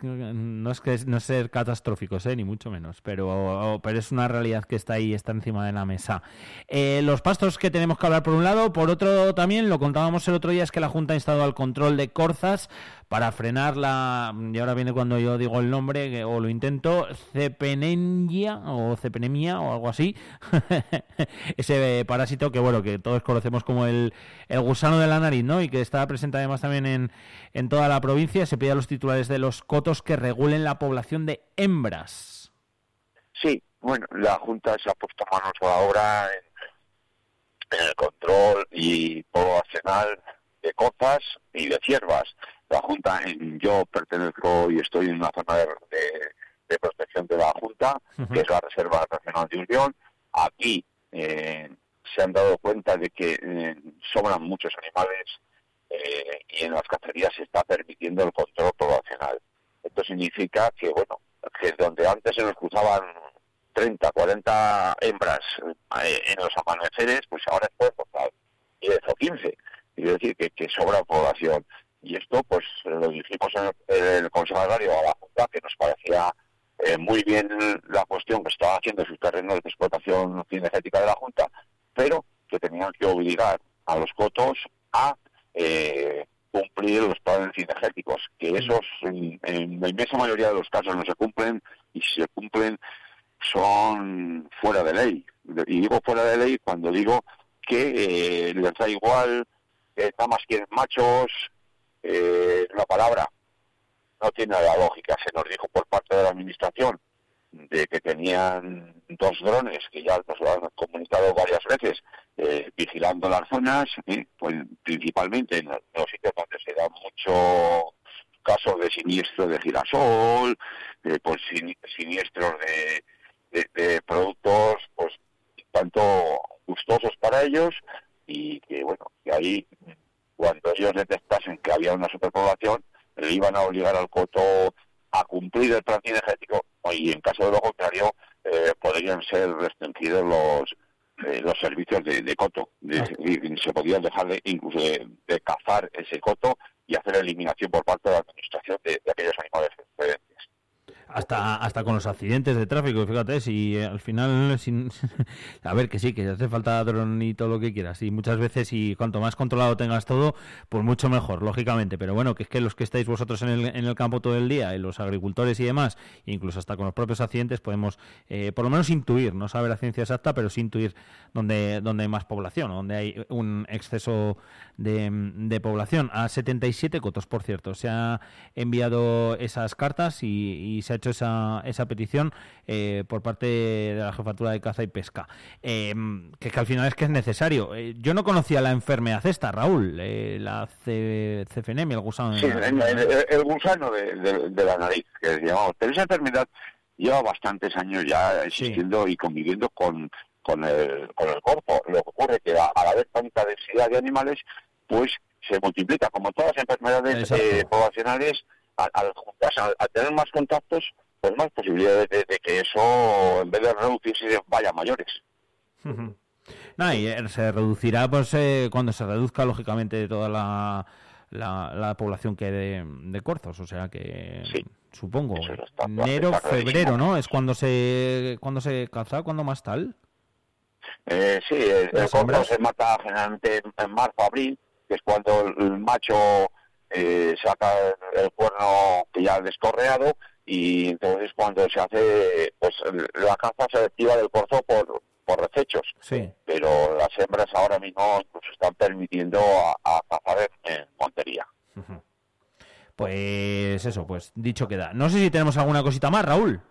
que no es ser catastróficos, ¿eh? ni mucho menos, pero, pero es una realidad que está ahí, está encima de la mesa. Eh, los pastos que tenemos que hablar por un lado, por otro también, lo contábamos el otro día, es que la Junta ha instado al control de corzas para frenar la, y ahora viene cuando yo digo el nombre, o lo intento, cepenengia o cepenemia o algo así, ese parásito que bueno, que todos conocemos como el, el gusano de la nariz, ¿no? Y que está presente además también en, en toda la provincia. Se pide a los titulares de los cotos que regulen la población de hembras. Sí, bueno, la Junta se ha puesto manos a la obra en, el control y poblacional de cozas y de ciervas la Junta, yo pertenezco y estoy en una zona de, protección de la Junta, que es la Reserva Nacional de Unión. Aquí eh, se han dado cuenta de que eh, sobran muchos animales eh, y en las cacerías se está permitiendo el control poblacional. Esto significa que, bueno, que donde antes se nos cruzaban 30, 40 hembras en los amaneceres, pues ahora es por 10 o 15. Quiere decir que, que sobra población. Y esto, pues, lo dijimos en el, Consejo Agrario a la Junta, que nos parecía eh, muy bien la cuestión que estaba haciendo sus terrenos de explotación cinegética de la Junta, pero que tenían que obligar a los cotos a eh, cumplir los planes cinegéticos, que esos en, la inmensa mayoría de los casos no se cumplen y si se cumplen son fuera de ley. Y digo fuera de ley cuando digo que eh, les da igual que nada más quieren machos, eh, la palabra no tiene la lógica. Se nos dijo por parte de la Administración de que tenían dos drones, que ya nos lo han comunicado varias veces, eh, vigilando las zonas, eh, pues principalmente en los sitios donde se da mucho caso de siniestro de girasol, eh, pues siniestros de, de, productos pues tanto gustosos para ellos y que bueno, que ahí cuando ellos detectasen que había una superpoblación, le iban a obligar al coto a cumplir el plan energético y en caso de lo contrario eh, podrían ser restringidos los eh, los servicios de, coto. se podían dejar de, incluso de, cazar ese coto y hacer eliminación por parte de la administración de, aquellos animales hasta hasta con los accidentes de tráfico, fíjate, si eh, al final, sin, a ver, que sí, que hace falta dron y todo lo que quieras, y muchas veces, y cuanto más controlado tengas todo, pues mucho mejor, lógicamente, pero bueno, que es que los que estáis vosotros en el, en el campo todo el día, y los agricultores y demás, incluso hasta con los propios accidentes, podemos eh, por lo menos intuir, no saber la ciencia exacta, pero sí intuir dónde, dónde hay más población, donde hay un exceso de, de población. A 77 cotos, por cierto, se ha enviado esas cartas y, y se ha hecho esa, esa petición eh, por parte de la Jefatura de Caza y Pesca. Em, que, que, al final es que es necesario. Eh, yo no conocía la enfermedad esta, Raúl, eh, la CFNM, el gusano. Sí, el, gusano de, la nariz, que llamamos. Pero esa enfermedad lleva bastantes años ya existiendo y conviviendo con, con, el, con el corpo. Lo que ocurre que a, la vez tanta densidad de animales, pues se multiplica. Como todas las enfermedades eh, poblacionales, al, tener más contactos, pues más posibilidades de, que eso, en vez de reducirse, vaya mayores. No, y eh, se reducirá pues eh, cuando se reduzca, lógicamente, toda la, la, población que de, de corzos. O sea que, supongo, enero, febrero, ¿no? Es cuando se cuando se caza, cuando más tal. Eh, sí, el, corzo se mata generalmente en marzo, abril, que es cuando el macho eh, saca el cuerno que ya ha descorreado y entonces cuando se hace pues la caza selectiva del corzo por, por recechos. Sí. Pero las hembras ahora mismo incluso están permitiendo a, cazar en, montería. Pues eso, pues dicho queda. No sé si tenemos alguna cosita más, Raúl.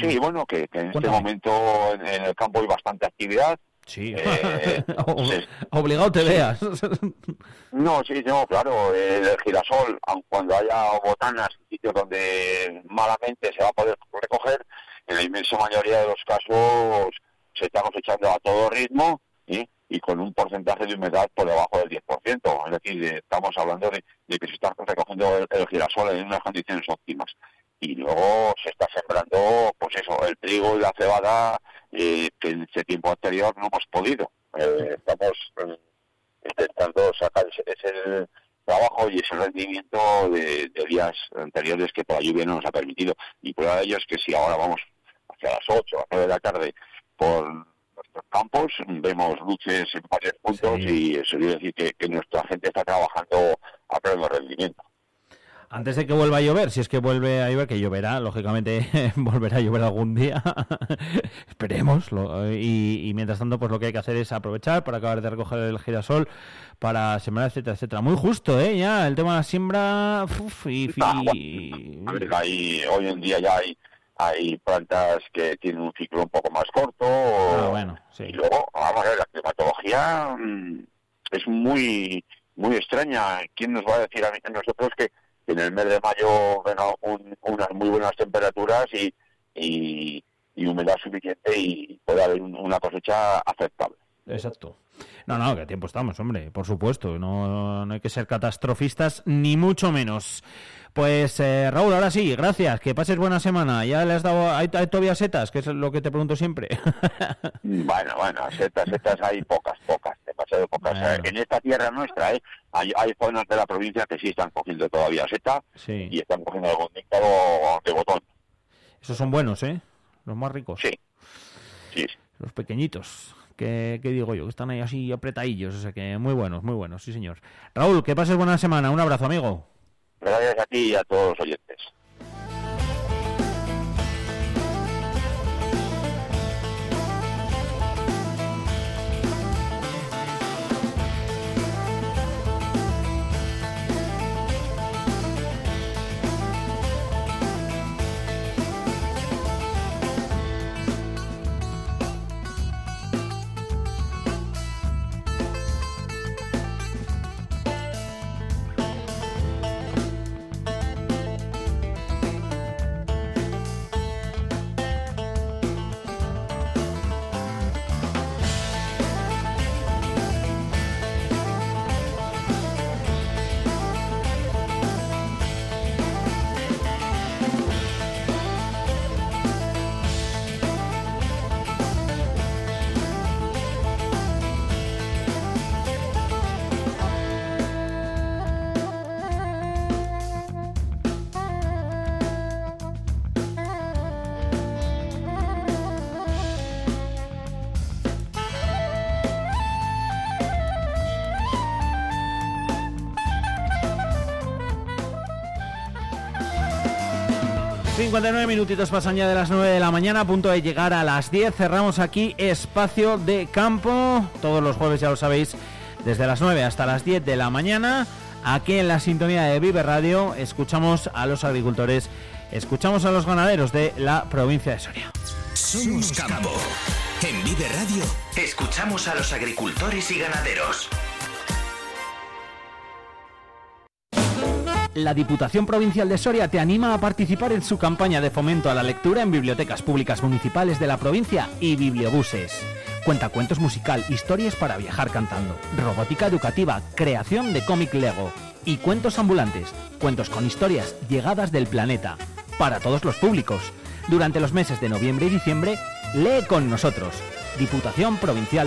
Sí, bueno, que, en este momento en, el campo hay bastante actividad. Sí, eh, obligado te veas. no, sí, no, claro, el girasol, aun cuando haya botanas, sitios donde malamente se va a poder recoger, en la inmensa mayoría de los casos se está cosechando a todo ritmo y con un porcentaje de humedad por debajo del 10%. Es decir, estamos hablando de, que se está recogiendo el, girasol en unas condiciones óptimas. Y luego se está sembrando, pues eso, el trigo y la cebada eh, que en ese tiempo anterior no hemos podido. Eh, estamos eh, intentando sacar ese, trabajo y ese rendimiento de, días anteriores que por la lluvia no nos ha permitido. Y prueba de ello es que si ahora vamos hacia las 8 o 9 de la tarde por nuestros campos, vemos luces en varios puntos y eso quiere decir que, nuestra gente está trabajando a pleno rendimiento. Antes de que vuelva a llover, si es que vuelve a llover, que lloverá, lógicamente volverá a llover algún día, esperemos. y, mientras tanto, pues lo que hay que hacer es aprovechar para acabar de recoger el girasol, para sembrar, etcétera, etcétera. Muy justo, ¿eh? Ya, el tema de la siembra. y, hoy en día ya hay hay plantas que tienen un ciclo un poco más corto. Ah, bueno, Y luego, vamos a ver, la climatología mm, es muy muy extraña. ¿Quién nos va a decir a, nosotros que, en el mes de mayo unas muy buenas temperaturas y, y, humedad suficiente y puede haber una cosecha aceptable? Exacto. No, no, que tiempo estamos, hombre, por supuesto. No, no hay que ser catastrofistas, ni mucho menos. Pues eh, Raúl, ahora sí, gracias, que pases buena semana. Ya le has dado, hay, todavía setas, que es lo que te pregunto siempre. bueno, bueno, setas, setas hay pocas, pocas, demasiado pocas. En esta tierra nuestra, ¿eh? hay, hay zonas de la provincia que sí están cogiendo todavía seta y están cogiendo algún dictado de botón. Esos son buenos, ¿eh? Los más ricos. Sí, sí. Los pequeñitos. ¿Qué digo yo, que están ahí así apretadillos, o sea que muy buenos, muy buenos, sí señor. Raúl, que pases buena semana, un abrazo amigo. Gracias a ti y a todos los oyentes. 59 minutitos pasan ya de las 9 de la mañana, a punto de llegar a las 10. Cerramos aquí espacio de campo, todos los jueves ya lo sabéis, desde las 9 hasta las 10 de la mañana. Aquí en la sintonía de Vive Radio escuchamos a los agricultores Escuchamos a los ganaderos de la provincia de Soria. Somos campo. En Vive Radio escuchamos a los agricultores y ganaderos. La Diputación Provincial de Soria te anima a participar en su campaña de fomento a la lectura en bibliotecas públicas municipales de la provincia y bibliobuses. Cuentacuentos musical, historias para viajar cantando, robótica educativa, creación de cómic Lego y cuentos ambulantes, cuentos con historias llegadas del planeta, para todos los públicos. Durante los meses de noviembre y diciembre, lee con nosotros. Diputación Provincial